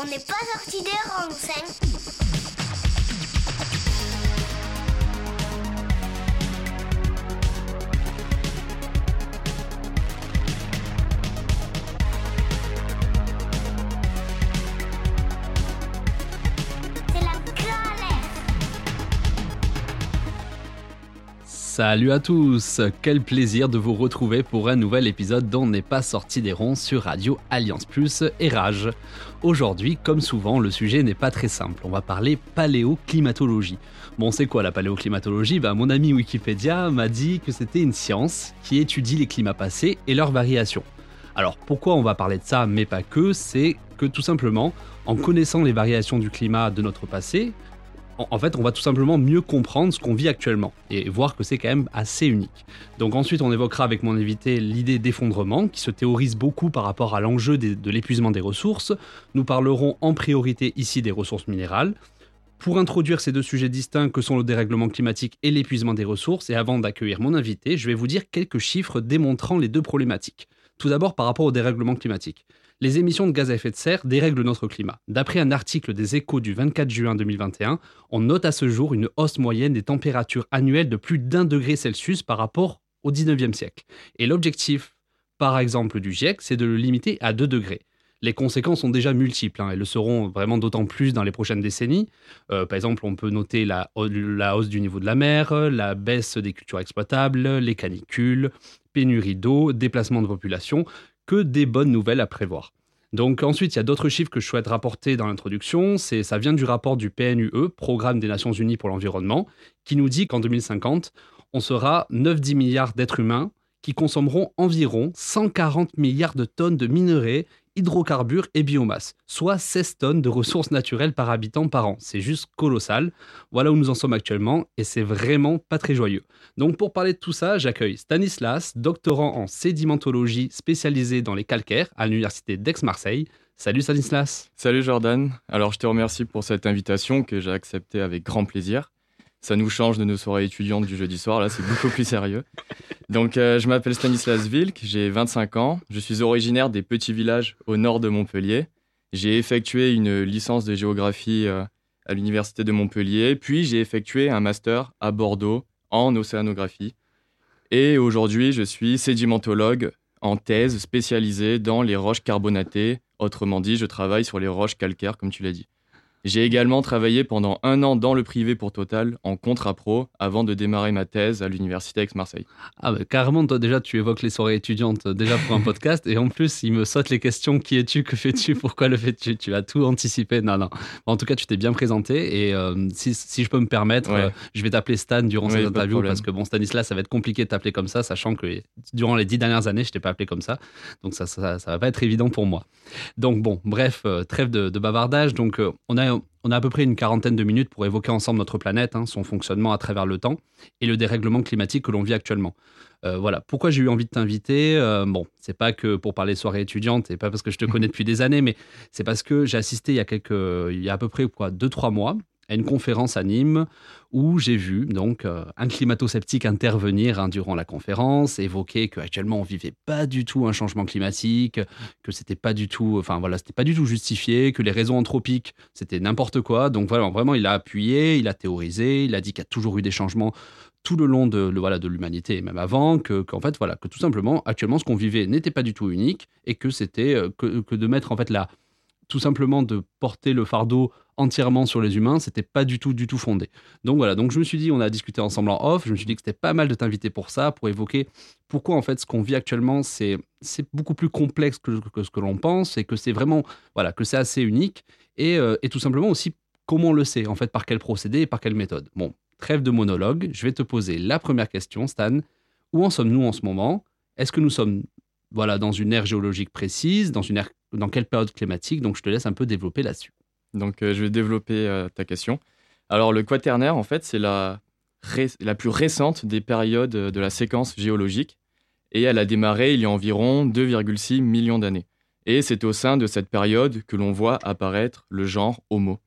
On n'est pas sorti des rangs, Salut à tous, quel plaisir de vous retrouver pour un nouvel épisode d'On n'est pas sorti des ronds sur Radio Alliance Plus et Rage. Aujourd'hui, comme souvent, le sujet n'est pas très simple, on va parler paléoclimatologie. Bon, c'est quoi la paléoclimatologie? Bah, Mon ami Wikipédia m'a dit que c'était une science qui étudie les climats passés et leurs variations. Alors pourquoi on va parler de ça, mais pas que, c'est que tout simplement, en connaissant les variations du climat de notre passé, en fait, on va tout simplement mieux comprendre ce qu'on vit actuellement et voir que c'est quand même assez unique. Donc ensuite, on évoquera avec mon invité l'idée d'effondrement qui se théorise beaucoup par rapport à l'enjeu de l'épuisement des ressources. Nous parlerons en priorité ici des ressources minérales. Pour introduire ces deux sujets distincts que sont le dérèglement climatique et l'épuisement des ressources, et avant d'accueillir mon invité, je vais vous dire quelques chiffres démontrant les deux problématiques. Tout d'abord par rapport au dérèglement climatique. Les émissions de gaz à effet de serre dérèglent notre climat. D'après un article des échos du 24 juin 2021, on note à ce jour une hausse moyenne des températures annuelles de plus d'un degré Celsius par rapport au 19e siècle. Et l'objectif, par exemple, du GIEC, c'est de le limiter à 2 degrés. Les conséquences sont déjà multiples, hein, et le seront vraiment d'autant plus dans les prochaines décennies. Euh, par exemple, on peut noter la, la hausse du niveau de la mer, la baisse des cultures exploitables, les canicules, pénurie d'eau, déplacement de population, que des bonnes nouvelles à prévoir. Donc ensuite, il y a d'autres chiffres que je souhaite rapporter dans l'introduction. C'est, ça vient du rapport du PNUE, Programme des Nations Unies pour l'environnement, qui nous dit qu'en 2050, on sera 9-10 milliards d'êtres humains qui consommeront environ 140 milliards de tonnes de minerais, hydrocarbures et biomasse, soit 16 tonnes de ressources naturelles par habitant par an. C'est juste colossal. Voilà où nous en sommes actuellement et c'est vraiment pas très joyeux. Donc pour parler de tout ça, j'accueille Stanislas, doctorant en sédimentologie spécialisé dans les calcaires à l'université d'Aix-Marseille. Salut Stanislas. Salut Jordan, alors je te remercie pour cette invitation que j'ai acceptée avec grand plaisir. Ça nous change de nos soirées étudiantes du jeudi soir, là c'est beaucoup plus sérieux. Donc euh, je m'appelle Stanislas Wilk, j'ai 25 ans, je suis originaire des petits villages au nord de Montpellier. J'ai effectué une licence de géographie euh, à l'université de Montpellier, puis j'ai effectué un master à Bordeaux en océanographie. Et aujourd'hui je suis sédimentologue en thèse spécialisée dans les roches carbonatées. Autrement dit, je travaille sur les roches calcaires, comme tu l'as dit. J'ai également travaillé pendant un an dans le privé pour Total en contrat pro avant de démarrer ma thèse à l'université Aix-Marseille. Ah bah, carrément, toi déjà tu évoques les soirées étudiantes euh, déjà pour un podcast et en plus il me saute les questions qui es-tu, que fais-tu, pourquoi le fais-tu, tu as tout anticipé. Non, non. En tout cas, tu t'es bien présenté et euh, si, si je peux me permettre, Ouais. euh, je vais t'appeler Stan durant Oui, cette interview parce que bon, Stanislas, ça va être compliqué de t'appeler comme ça, sachant que durant les dix dernières années, je t'ai pas appelé comme ça. Donc ça, ça, ça va pas être évident pour moi. Donc bon, bref, trêve de, de bavardage. Donc euh, on a on a à peu près une quarantaine de minutes pour évoquer ensemble notre planète, hein, son fonctionnement à travers le temps et le dérèglement climatique que l'on vit actuellement. Euh, voilà, pourquoi j'ai eu envie de t'inviter? Euh, Bon, c'est pas que pour parler soirée étudiante et pas parce que je te connais depuis des années, mais c'est parce que j'ai assisté il y a quelques, il y a à peu près quoi, deux trois mois à une conférence à Nîmes où j'ai vu donc euh, un climato-sceptique intervenir hein, durant la conférence, évoquer qu'actuellement on vivait pas du tout un changement climatique, que c'était pas du tout, enfin voilà, c'était pas du tout justifié, que les raisons anthropiques c'était n'importe quoi. Donc voilà, vraiment il a appuyé, il a théorisé, il a dit qu'il y a toujours eu des changements tout le long de, voilà, de l'humanité et même avant, que, qu'en fait, voilà, que tout simplement, actuellement, ce qu'on vivait n'était pas du tout unique et que c'était euh, que, que de mettre en fait la, tout simplement de porter le fardeau entièrement sur les humains, c'était pas du tout, du tout fondé. Donc voilà, donc je me suis dit, on a discuté ensemble en off, je me suis dit que c'était pas mal de t'inviter pour ça, pour évoquer pourquoi en fait ce qu'on vit actuellement, c'est, beaucoup plus complexe que, que ce que l'on pense et que c'est vraiment, voilà, que c'est assez unique et, euh, et tout simplement aussi comment on le sait, en fait, par quel procédé et par quelle méthode. Bon, trêve de monologue, je vais te poser la première question, Stan. Où en sommes-nous en ce moment? Est-ce que nous sommes voilà, dans une ère géologique précise dans, une ère, dans quelle période climatique Donc je te laisse un peu développer là-dessus. Donc euh, je vais développer euh, ta question. Alors le quaternaire, en fait, c'est la, la plus récente des périodes euh, de la séquence géologique et elle a démarré il y a environ 2,6 millions d'années. Et c'est au sein de cette période que l'on voit apparaître le genre Homo.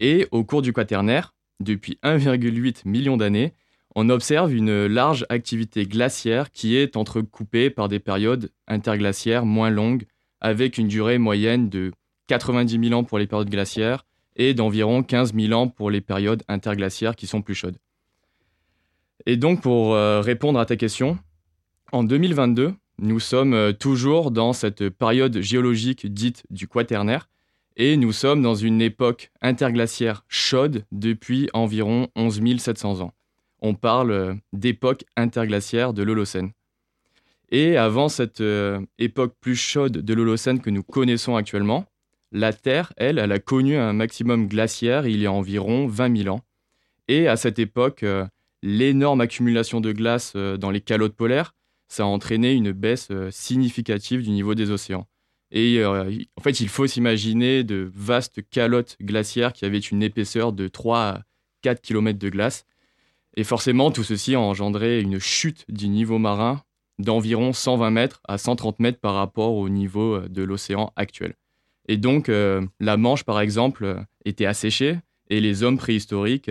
Et au cours du quaternaire, depuis 1,8 million d'années, on observe une large activité glaciaire qui est entrecoupée par des périodes interglaciaires moins longues, avec une durée moyenne de 90 000 ans pour les périodes glaciaires et d'environ 15 000 ans pour les périodes interglaciaires qui sont plus chaudes. Et donc pour euh, répondre à ta question, en 2022, nous sommes euh, toujours dans cette période géologique dite du Quaternaire et nous sommes dans une époque interglaciaire chaude depuis environ 11 700 ans. On parle euh, d'époque interglaciaire de l'Holocène. Et avant cette époque plus chaude de l'Holocène que nous connaissons actuellement, la Terre, elle, a connu un maximum glaciaire il y a environ 20 000 ans. Et à cette époque, l'énorme accumulation de glace euh, dans les calottes polaires, ça a entraîné une baisse euh, significative du niveau des océans. Et euh, en fait, il faut s'imaginer de vastes calottes glaciaires qui avaient une épaisseur de 3 à 4 km de glace. Et forcément, tout ceci a engendré une chute du niveau marin d'environ 120 mètres à 130 mètres par rapport au niveau de l'océan actuel. Et donc, la Manche, par exemple, était asséchée et les hommes préhistoriques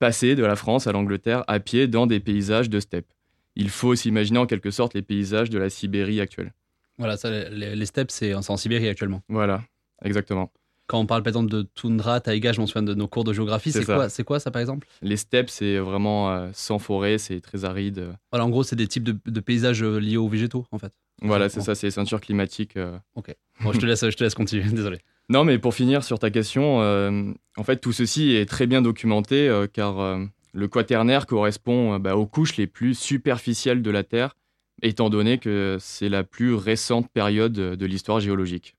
passer de la France à l'Angleterre à pied dans des paysages de steppe. Il faut s'imaginer en quelque sorte les paysages de la Sibérie actuelle. Voilà, ça, les, steppes, c'est en Sibérie actuellement. Voilà, exactement. Quand on parle par exemple de toundra, taïga, je m'en souviens de nos cours de géographie, c'est quoi, quoi ça par exemple? Les steppes, c'est vraiment euh, sans forêt, c'est très aride. Voilà, en gros, c'est des types de, paysages euh, liés aux végétaux en fait. Voilà, c'est ça, c'est les ceintures climatiques. Euh. Ok, bon, je, te laisse, je te laisse continuer, désolé. Non, mais pour finir sur ta question, euh, en fait, tout ceci est très bien documenté car le quaternaire correspond bah, aux couches les plus superficielles de la Terre, étant donné que c'est la plus récente période de l'histoire géologique.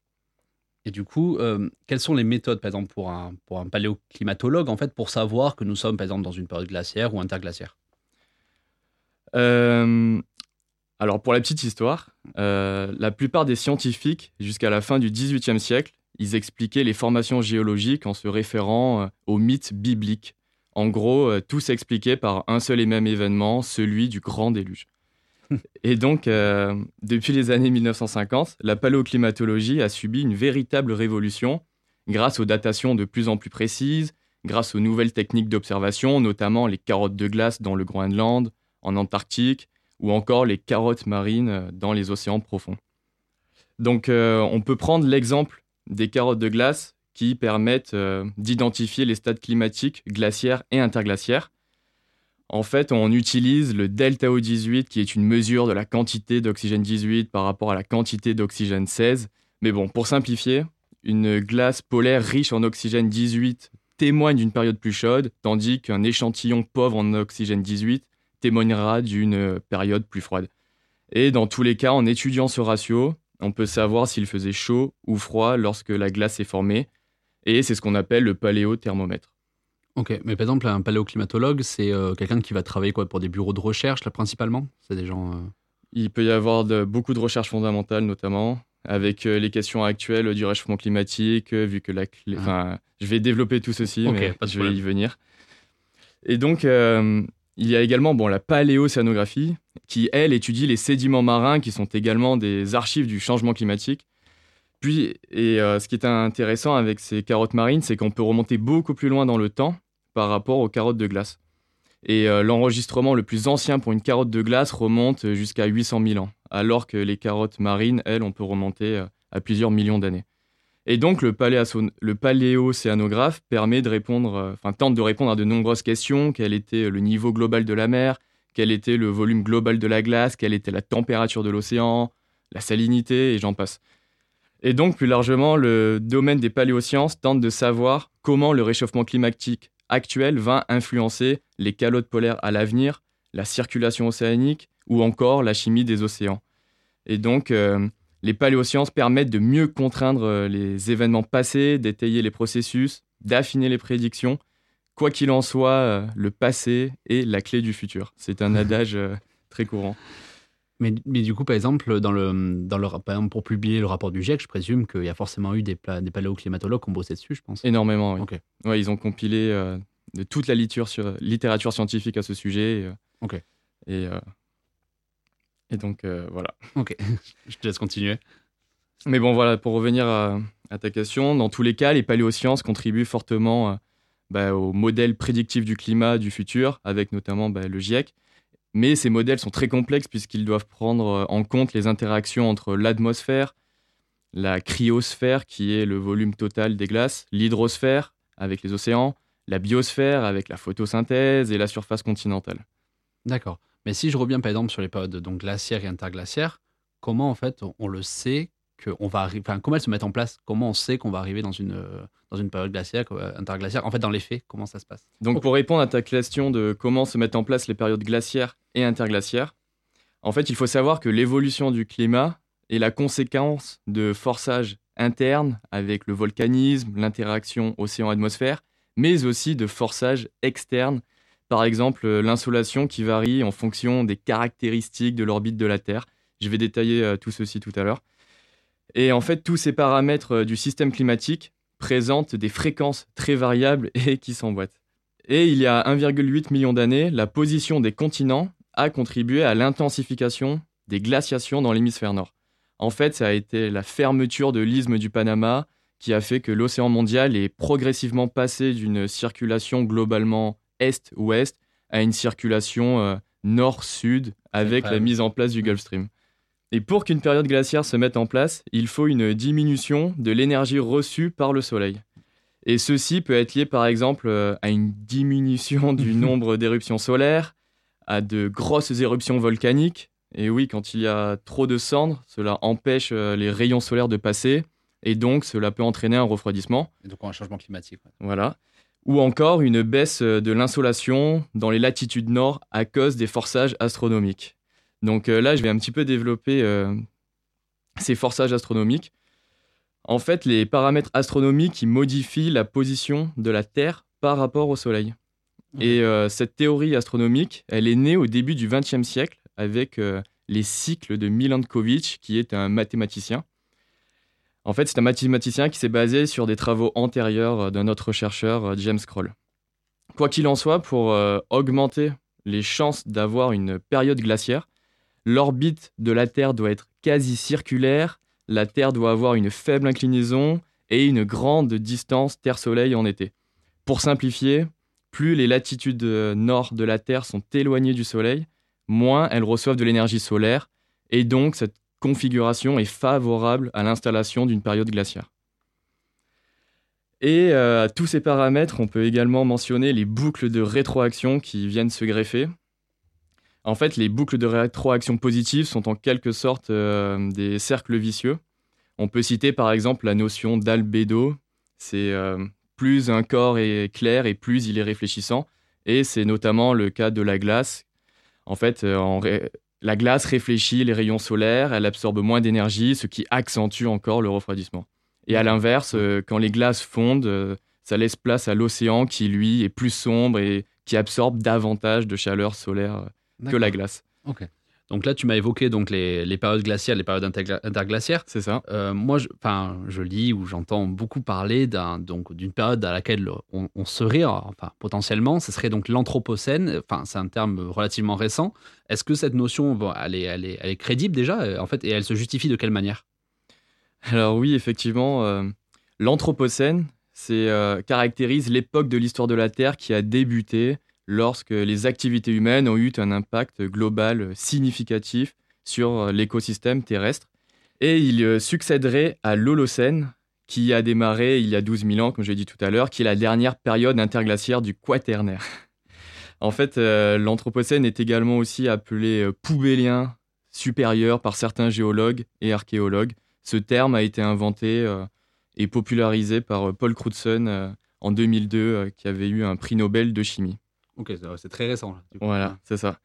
Et du coup, quelles sont les méthodes, par exemple, pour un, paléoclimatologue, en fait, pour savoir que nous sommes, par exemple, dans une période glaciaire ou interglaciaire? Alors, pour la petite histoire, la plupart des scientifiques, jusqu'à la fin du XVIIIe siècle, ils expliquaient les formations géologiques en se référant euh, aux mythes bibliques. En gros, euh, tout s'expliquait par un seul et même événement, celui du grand déluge. Et donc, euh, depuis les années 1950, la paléoclimatologie a subi une véritable révolution grâce aux datations de plus en plus précises, grâce aux nouvelles techniques d'observation, notamment les carottes de glace dans le Groenland, en Antarctique, ou encore les carottes marines dans les océans profonds. Donc, on peut prendre l'exemple des carottes de glace qui permettent euh, d'identifier les stades climatiques glaciaires et interglaciaires. En fait, on utilise le delta O18 qui est une mesure de la quantité d'oxygène 18 par rapport à la quantité d'oxygène 16. Mais bon, pour simplifier, une glace polaire riche en oxygène 18 témoigne d'une période plus chaude, tandis qu'un échantillon pauvre en oxygène 18 témoignera d'une période plus froide. Et dans tous les cas, en étudiant ce ratio, on peut savoir s'il faisait chaud ou froid lorsque la glace est formée, et c'est ce qu'on appelle le paléothermomètre. Ok, mais par exemple, un paléoclimatologue, c'est euh, quelqu'un qui va travailler quoi, pour des bureaux de recherche, là, principalement? C'est des gens... Euh, Il peut y avoir de, beaucoup de recherches fondamentales, notamment, avec euh, les questions actuelles du réchauffement climatique, vu que la clé... Ah. Enfin, je vais développer tout ceci, mais je vais y venir. Et donc, il y a également bon, la paléocéanographie, qui, elle, étudie les sédiments marins, qui sont également des archives du changement climatique. Puis, et euh, ce qui est intéressant avec ces carottes marines, c'est qu'on peut remonter beaucoup plus loin dans le temps par rapport aux carottes de glace. Et euh, l'enregistrement le plus ancien pour une carotte de glace remonte jusqu'à 800 000 ans, alors que les carottes marines, elles, on peut remonter euh, à plusieurs millions d'années. Et donc le, paléocéanographe permet de répondre, euh, enfin tente de répondre à de nombreuses questions. Quel était le niveau global de la mer? Quel était le volume global de la glace? Quelle était la température de l'océan? La salinité? Et j'en passe. Et donc plus largement, le domaine des paléosciences tente de savoir comment le réchauffement climatique actuel va influencer les calottes polaires à l'avenir, la circulation océanique ou encore la chimie des océans. Et donc, euh, les paléosciences permettent de mieux contraindre euh, les événements passés, d'étayer les processus, d'affiner les prédictions. Quoi qu'il en soit, euh, le passé est la clé du futur. C'est un adage très courant. Mais, mais, du coup, par exemple, dans le, dans le, par exemple, pour publier le rapport du GIEC, je présume qu'il y a forcément eu des, des paléoclimatologues qui ont bossé dessus, je pense. Énormément, oui. Ouais, ils ont compilé de toute la littérature, littérature scientifique à ce sujet. ok. Et et donc, euh, voilà. Ok, je te laisse continuer. Mais bon, voilà, pour revenir à, ta question, dans tous les cas, les paléosciences contribuent fortement euh, bah, au modèle prédictif du climat du futur, avec notamment bah, le GIEC. Mais ces modèles sont très complexes puisqu'ils doivent prendre euh, en compte les interactions entre l'atmosphère, la cryosphère qui est le volume total des glaces, l'hydrosphère avec les océans, la biosphère avec la photosynthèse et la surface continentale. D'accord. Mais si je reviens par exemple sur les périodes donc glaciaires et interglaciaires, comment en fait on, on le sait qu'on va arriver, enfin comment elles se mettent en place Comment on sait qu'on va arriver dans une, dans une période glaciaire, interglaciaire En fait, dans les faits, comment ça se passe? Donc pour répondre à ta question de comment se mettent en place les périodes glaciaires et interglaciaires, en fait, il faut savoir que l'évolution du climat est la conséquence de forçages internes avec le volcanisme, l'interaction océan-atmosphère, mais aussi de forçages externes, par exemple euh, l'insolation qui varie en fonction des caractéristiques de l'orbite de la Terre. Je vais détailler euh, tout ceci tout à l'heure. Et en fait, tous ces paramètres euh, du système climatique présentent des fréquences très variables et qui s'emboîtent. Et il y a 1,8 million d'années, la position des continents a contribué à l'intensification des glaciations dans l'hémisphère nord. En fait, ça a été la fermeture de l'isthme du Panama qui a fait que l'océan mondial est progressivement passé d'une circulation globalement est-ouest à une circulation euh, nord-sud avec la mise en place du Gulf Stream. Et pour qu'une période glaciaire se mette en place, il faut une diminution de l'énergie reçue par le Soleil. Et ceci peut être lié par exemple euh, à une diminution du nombre d'éruptions solaires, à de grosses éruptions volcaniques. Et oui, quand il y a trop de cendres, cela empêche euh, les rayons solaires de passer, et donc cela peut entraîner un refroidissement. Et donc un changement climatique. ouais. Voilà. Ou encore une baisse euh, de l'insolation dans les latitudes nord à cause des forçages astronomiques. Donc euh, là, je vais un petit peu développer euh, ces forçages astronomiques. En fait, les paramètres astronomiques ils modifient la position de la Terre par rapport au Soleil. Et euh, cette théorie astronomique, elle est née au début du XXe siècle avec euh, les cycles de Milankovitch, qui est un mathématicien. En fait, c'est un mathématicien qui s'est basé sur des travaux antérieurs d'un autre chercheur, James Kroll. Quoi qu'il en soit, pour euh, augmenter les chances d'avoir une période glaciaire, l'orbite de la Terre doit être quasi circulaire, la Terre doit avoir une faible inclinaison et une grande distance Terre-Soleil en été. Pour simplifier, plus les latitudes euh, nord de la Terre sont éloignées du Soleil, moins elles reçoivent de l'énergie solaire, et donc cette configuration est favorable à l'installation d'une période glaciaire. Et euh, à tous ces paramètres, on peut également mentionner les boucles de rétroaction qui viennent se greffer. En fait, les boucles de rétroaction positives sont en quelque sorte euh, des cercles vicieux. On peut citer par exemple la notion d'albédo. C'est euh, plus un corps est clair et plus il est réfléchissant. Et c'est notamment le cas de la glace. En fait, euh, la glace réfléchit les rayons solaires, elle absorbe moins d'énergie, ce qui accentue encore le refroidissement. Et à l'inverse, quand les glaces fondent, ça laisse place à l'océan qui, lui, est plus sombre et qui absorbe davantage de chaleur solaire que la glace. Ok. Donc là, tu m'as évoqué donc les, les périodes glaciaires, les périodes intergla- interglaciaires. C'est ça Euh, moi, je, je lis ou j'entends beaucoup parler d'une période à laquelle on, on serait, enfin, potentiellement, ce serait donc l'Anthropocène. Enfin, c'est un terme relativement récent. Est-ce que cette notion, bon, elle, est, elle, est, elle est crédible déjà, euh, en fait, et elle se justifie de quelle manière? Alors oui, effectivement, euh, l'Anthropocène c'est, euh, caractérise l'époque de l'histoire de la Terre qui a débuté lorsque les activités humaines ont eu un impact global significatif sur euh, l'écosystème terrestre. Et il euh, succéderait à l'Holocène, qui a démarré il y a 12 000 ans, comme j'ai dit tout à l'heure, qui est la dernière période interglaciaire du Quaternaire. en fait, euh, l'Anthropocène est également aussi appelé poubellien supérieur par certains géologues et archéologues. Ce terme a été inventé et popularisé par Paul Crutzen en 2002, euh, qui avait eu un prix Nobel de chimie. Ok, c'est- très récent. là, du coup. Voilà, c'est ça.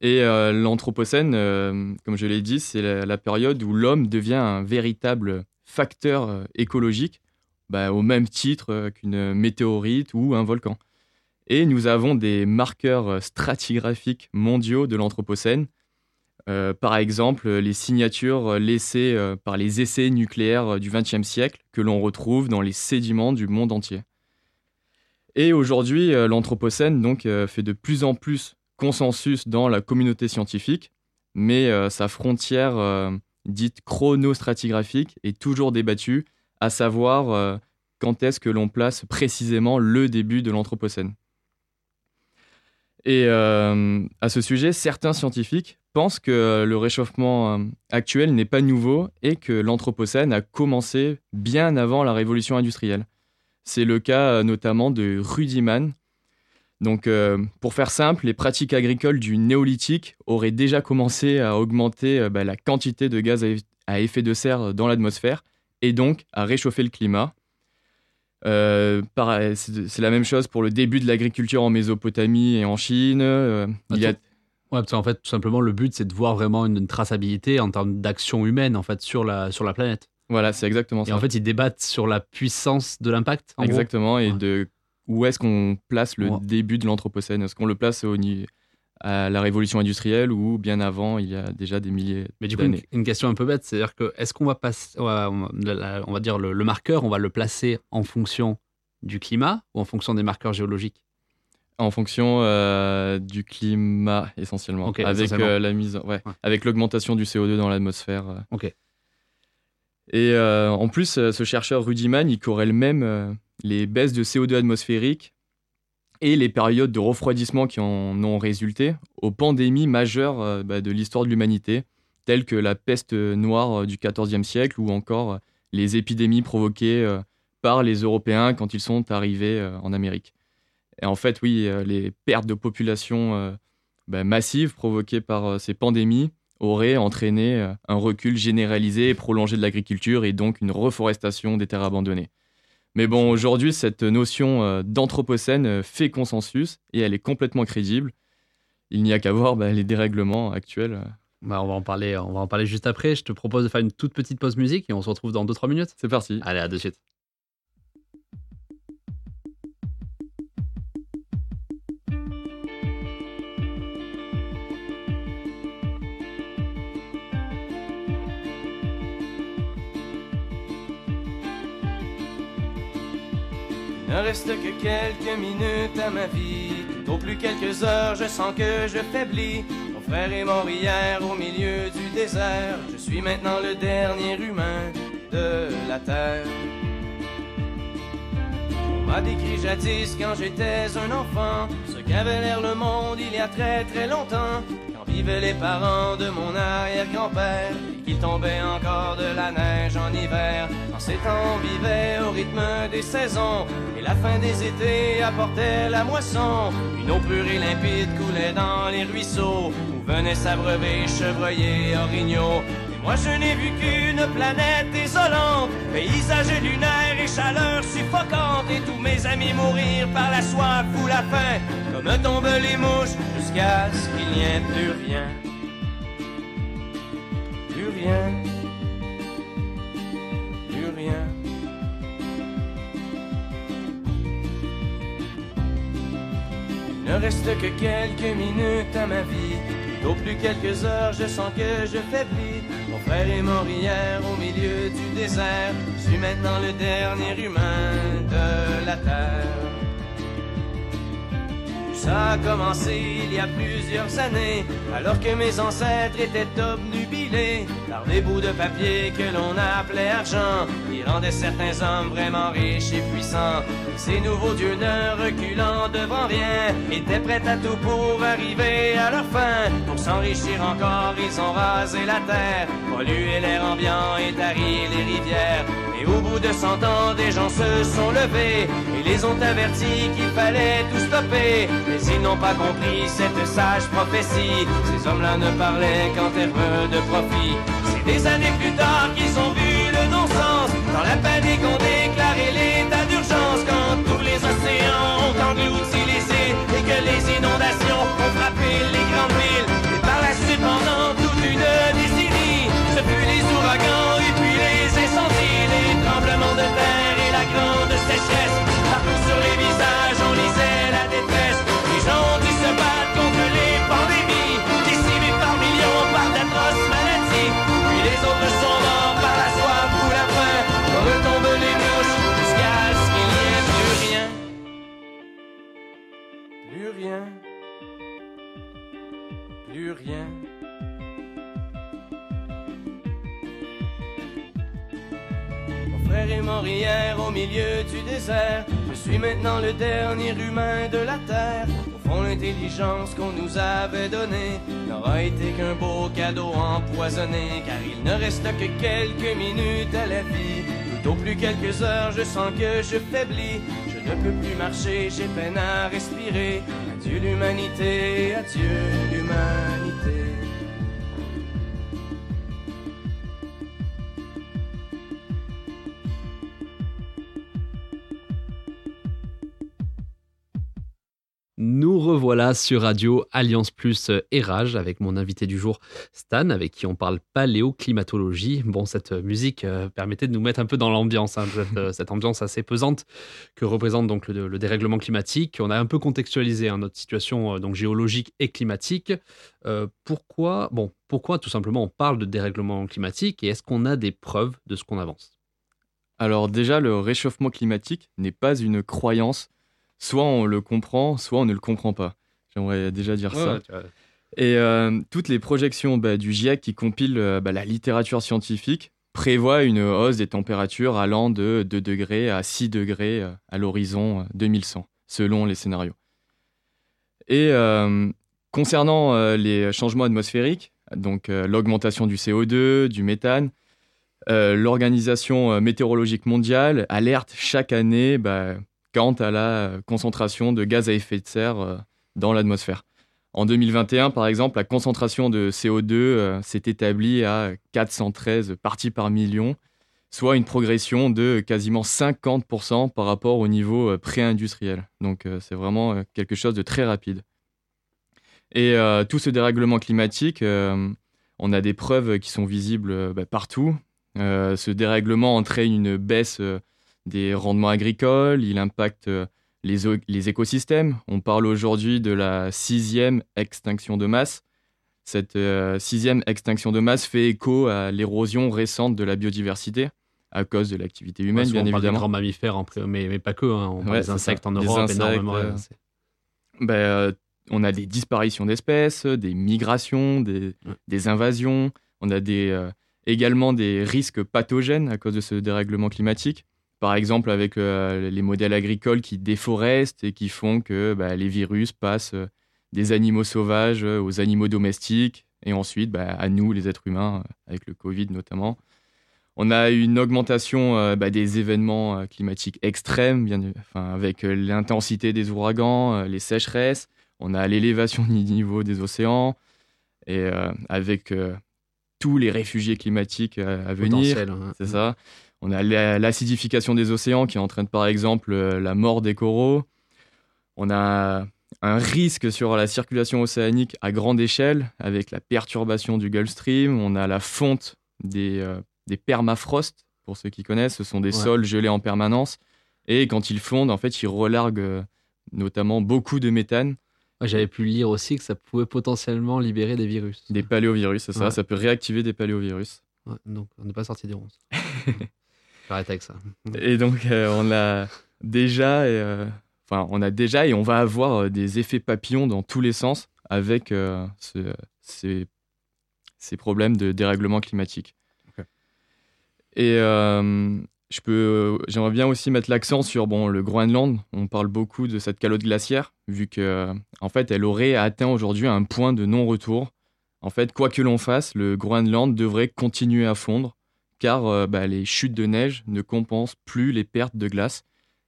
Et euh, l'Anthropocène, euh, comme je l'ai dit, c'est la, la période où l'homme devient un véritable facteur euh, écologique, bah, au même titre qu'une météorite ou un volcan. Et nous avons des marqueurs stratigraphiques mondiaux de l'Anthropocène. Par exemple, les signatures laissées par les essais nucléaires du XXe siècle que l'on retrouve dans les sédiments du monde entier. Et aujourd'hui, euh, l'Anthropocène euh, fait de plus en plus consensus dans la communauté scientifique, mais euh, sa frontière dite chronostratigraphique est toujours débattue, à savoir quand est-ce que l'on place précisément le début de l'Anthropocène. Et à ce sujet, certains scientifiques pense que le réchauffement actuel n'est pas nouveau et que l'Anthropocène a commencé bien avant la révolution industrielle. C'est le cas euh, notamment de Rudiman. Donc, euh, pour faire simple, les pratiques agricoles du néolithique auraient déjà commencé à augmenter bah, la quantité de gaz à effet de serre dans l'atmosphère et donc à réchauffer le climat. c'est la même chose pour le début de l'agriculture en Mésopotamie et en Chine. il y a Ouais, fait, tout simplement, le but, c'est de voir vraiment une, traçabilité en termes d'action humaine, en fait, sur la planète. Voilà, c'est exactement ça. Et en fait, ils débattent sur la puissance de l'impact. Exactement, et de où est-ce qu'on place le début de l'Anthropocène? Est-ce qu'on le place au, à la révolution industrielle ou bien avant, il y a déjà des milliers Mais du coup, une, question un peu bête, c'est-à-dire que est-ce qu'on va passer, on va, dire le, le marqueur, on va le placer en fonction du climat ou en fonction des marqueurs géologiques? En fonction euh, du climat essentiellement, avec euh, la mise, ouais, avec l'augmentation du CO2 dans l'atmosphère. Euh. Ok. Et en plus, ce chercheur Rudiman, il corrèle même les baisses de CO2 atmosphérique et les périodes de refroidissement qui en ont résulté aux pandémies majeures bah, de l'histoire de l'humanité, telles que la peste noire du XIVe siècle ou encore les épidémies provoquées par les Européens quand ils sont arrivés en Amérique. Et en fait, oui, euh, les pertes de population euh, bah, massives provoquées par euh, ces pandémies auraient entraîné un recul généralisé et prolongé de l'agriculture et donc une reforestation des terres abandonnées. Mais bon, aujourd'hui, cette notion d'anthropocène fait consensus et elle est complètement crédible. Il n'y a qu'à voir bah, les dérèglements actuels. Bah, on, va en parler, on va en parler juste après. Je te propose de faire une toute petite pause musique et on se retrouve dans 2-3 minutes. C'est parti. Allez, à de suite. Ne reste que quelques minutes à ma vie. Au plus quelques heures, je sens que je faiblis. Mon frère est mort hier au milieu du désert. Je suis maintenant le dernier humain de la terre. On m'a décrit jadis quand j'étais un enfant, l'air le monde il y a très très longtemps, quand vivaient les parents de mon arrière-grand-père qu'il tombait encore de la neige en hiver. En ces temps, on vivait au rythme des saisons, et la fin des étés apportait la moisson. Une eau pure et limpide coulait dans les ruisseaux, où venaient s'abreuver chevreuils orignaux. Moi, je n'ai vu qu'une planète désolante, paysage lunaire et chaleur suffocante, et tous mes amis mourir par la soif ou la faim, comme tombent les mouches, jusqu'à ce qu'il n'y ait plus rien rien, plus rien. Il ne reste que quelques minutes à ma vie, au plus quelques heures, je sens que je faiblis. Frère est mort hier au milieu du désert, je suis maintenant le dernier humain de la terre. Ça a commencé il y a plusieurs années, alors que mes ancêtres étaient obnubilés par des bouts de papier que l'on appelait argent, qui rendaient certains hommes vraiment riches et puissants. Ces nouveaux dieux ne reculant devant rien, étaient prêts à tout pour arriver à leur fin. Pour s'enrichir encore, ils ont rasé la terre, pollué l'air ambiant et tari les rivières. Et au bout de cent ans, des gens se sont levés et les ont avertis qu'il fallait tout stopper. Mais ils n'ont pas compris cette sage prophétie. Ces hommes-là ne parlaient qu'en termes de profit. C'est des années plus tard qu'ils ont vu le non-sens. Dans la panique, on déclaré l'état au milieu du désert. Je suis maintenant le dernier humain de la terre. Au fond, l'intelligence qu'on nous avait donnée n'aura été qu'un beau cadeau empoisonné, car il ne reste que quelques minutes à la vie. Tout au plus quelques heures, je sens que je faiblis. Je ne peux plus marcher, j'ai peine à respirer. Adieu l'humanité, adieu l'humanité. Nous revoilà sur Radio Alliance Plus et Rage avec mon invité du jour Stan avec qui on parle paléoclimatologie. Bon, cette musique euh, permettait de nous mettre un peu dans l'ambiance, hein, cette, euh, ambiance assez pesante que représente donc le, le dérèglement climatique. On a un peu contextualisé hein, notre situation euh, donc géologique et climatique. Euh, pourquoi Bon, pourquoi tout simplement on parle de dérèglement climatique et est-ce qu'on a des preuves de ce qu'on avance? Alors déjà, le réchauffement climatique n'est pas une croyance. Soit on le comprend, soit on ne le comprend pas. J'aimerais déjà dire ça. Ouais. Et euh, toutes les projections bah, du GIEC qui compilent euh, bah, la littérature scientifique prévoient une hausse des températures allant de 2 degrés à 6 degrés euh, à l'horizon euh, 2100, selon les scénarios. Et euh, concernant les changements atmosphériques, donc l'augmentation du CO2, du méthane, l'Organisation météorologique mondiale alerte chaque année bah, quant à la euh, concentration de gaz à effet de serre euh, dans l'atmosphère. En 2021, par exemple, la concentration de CO2 euh, s'est établie à 413 parties par million, soit une progression de quasiment 50% par rapport au niveau pré-industriel. Donc c'est vraiment quelque chose de très rapide. Et tout ce dérèglement climatique, on a des preuves qui sont visibles bah, partout. Ce dérèglement entraîne une baisse des rendements agricoles, il impacte euh, les, les écosystèmes. On parle aujourd'hui de la sixième extinction de masse. Cette euh, sixième extinction de masse fait écho à l'érosion récente de la biodiversité à cause de l'activité humaine, Ouais, bien on parle des évidemment. grands mammifères, en pré- mais, mais pas que. hein. On parle Ouais, des ça. insectes en Europe, insectes, énormément. euh, Ben, euh, on a des disparitions d'espèces, des migrations, des, Ouais. des invasions. On a des, également des risques pathogènes à cause de ce dérèglement climatique. Par exemple, avec euh, les modèles agricoles qui déforestent et qui font que bah, les virus passent euh, des animaux sauvages euh, aux animaux domestiques et ensuite bah, à nous, les êtres humains, avec le Covid notamment. On a une augmentation euh, bah, des événements euh, climatiques extrêmes, bien, enfin, avec euh, l'intensité des ouragans, les sécheresses. On a l'élévation du niveau des océans et avec tous les réfugiés climatiques à venir. hein. C'est ça. On a la- l'acidification des océans qui entraîne par exemple euh, la mort des coraux. On a un risque sur la circulation océanique à grande échelle avec la perturbation du Gulf Stream. On a la fonte des, euh, des permafrosts, pour ceux qui connaissent. Ce sont des Ouais. sols gelés en permanence. Et quand ils fondent, en fait, ils relarguent euh, notamment beaucoup de méthane, J'avais pu lire aussi que ça pouvait potentiellement libérer des virus. des paléovirus, c'est ça. Ouais. Ça peut réactiver des paléovirus. Ouais, donc, on n'est pas sorti des ronces. J'arrête avec ça. Et donc, euh, on a déjà, euh, enfin, on a déjà et on va avoir euh, des effets papillons dans tous les sens avec euh, ce- ces, ces problèmes de dérèglement climatique. Et euh, je peux, j'aimerais bien aussi mettre l'accent sur bon, le Groenland. On parle beaucoup de cette calotte glaciaire, vu que en fait, elle aurait atteint aujourd'hui un point de non-retour. En fait, quoi que l'on fasse, le Groenland devrait continuer à fondre car euh, bah, les chutes de neige ne compensent plus les pertes de glace.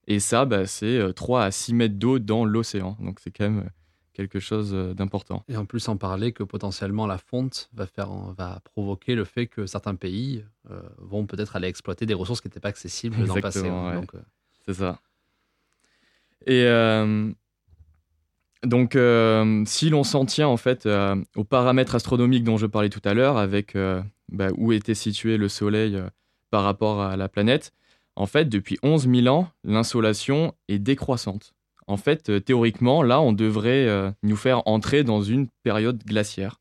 Et ça, bah, c'est euh, 3 à 6 mètres d'eau dans l'océan. Donc c'est quand même euh, quelque chose euh, d'important. Et en plus, en parler que potentiellement la fonte va, faire, va provoquer le fait que certains pays euh, vont peut-être aller exploiter des ressources qui n'étaient pas accessibles dans le passé. Hein. ouais. Euh, C'est ça. Et euh, donc, euh, si l'on s'en tient en fait euh, aux paramètres astronomiques dont je parlais tout à l'heure, avec euh, bah, où était situé le Soleil par rapport à la planète, en fait, depuis 11 000 ans, l'insolation est décroissante. En fait, théoriquement, là, on devrait nous faire entrer dans une période glaciaire.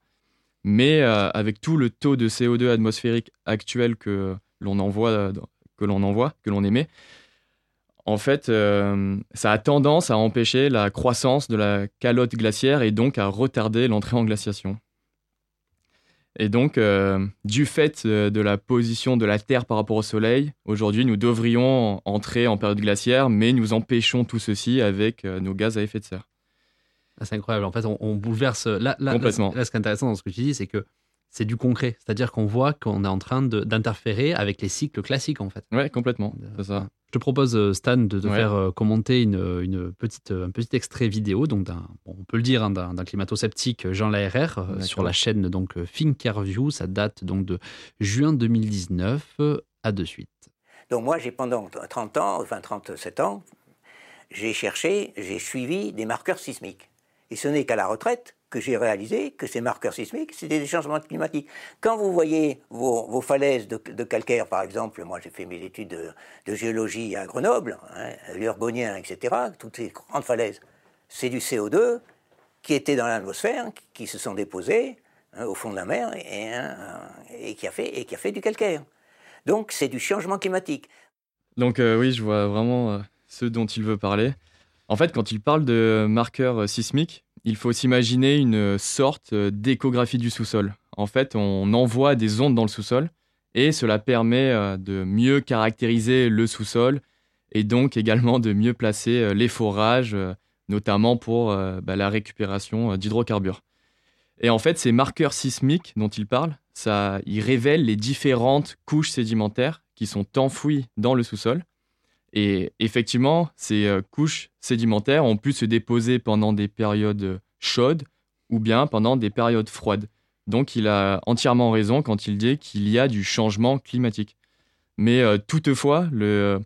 Mais avec tout le taux de CO2 atmosphérique actuel que l'on envoie, que l'on envoie, que l'on émet, en fait, euh, ça a tendance à empêcher la croissance de la calotte glaciaire et donc à retarder l'entrée en glaciation. Et donc, euh, du fait euh, de la position de la Terre par rapport au Soleil, aujourd'hui, nous devrions entrer en période glaciaire, mais nous empêchons tout ceci avec nos gaz à effet de serre. Ah, c'est incroyable. En fait, on, on bouleverse. Là, là, là, Complètement. là, ce qui est intéressant dans ce que tu dis, c'est que c'est du concret. C'est-à-dire qu'on voit qu'on est en train d'interférer avec les cycles classiques, en fait. Ouais, complètement. C'est ça. Je te propose, euh, Stan, de te Ouais. faire euh, commenter une, une petite, euh, un petit extrait vidéo, donc d'un, bon, on peut le dire, hein, d'un, climato-sceptique, Jean euh, D'accord. sur la chaîne donc euh, Thinkerview. Ça date donc de juin 2019. Euh, À de suite. Donc moi, j'ai pendant 30 ans, enfin 37 ans, j'ai cherché, j'ai suivi des marqueurs sismiques. Et ce n'est qu'à la retraite que j'ai réalisé que ces marqueurs sismiques, c'était des changements climatiques. Quand vous voyez vos, vos falaises de, calcaire, par exemple, moi j'ai fait mes études de, géologie à Grenoble, hein, l'urgonien, etc., toutes ces grandes falaises, c'est du CO2 qui était dans l'atmosphère, qui, se sont déposés hein, au fond de la mer et, hein, et qui a fait, et qui a fait du calcaire. Donc c'est du changement climatique. Donc euh, oui, je vois vraiment euh, ce dont il veut parler. En fait, quand il parle de marqueurs euh, sismiques, il faut s'imaginer une sorte euh, d'échographie du sous-sol. En fait, on envoie des ondes dans le sous-sol et cela permet euh, de mieux caractériser le sous-sol et donc également de mieux placer euh, les forages, notamment pour bah, la récupération d'hydrocarbures. Et en fait, ces marqueurs sismiques dont il parle, ça, ils révèlent les différentes couches sédimentaires qui sont enfouies dans le sous-sol. Et effectivement, ces euh, couches sédimentaires ont pu se déposer pendant des périodes chaudes ou bien pendant des périodes froides. Donc il a entièrement raison quand il dit qu'il y a du changement climatique. Mais euh, toutefois, le euh,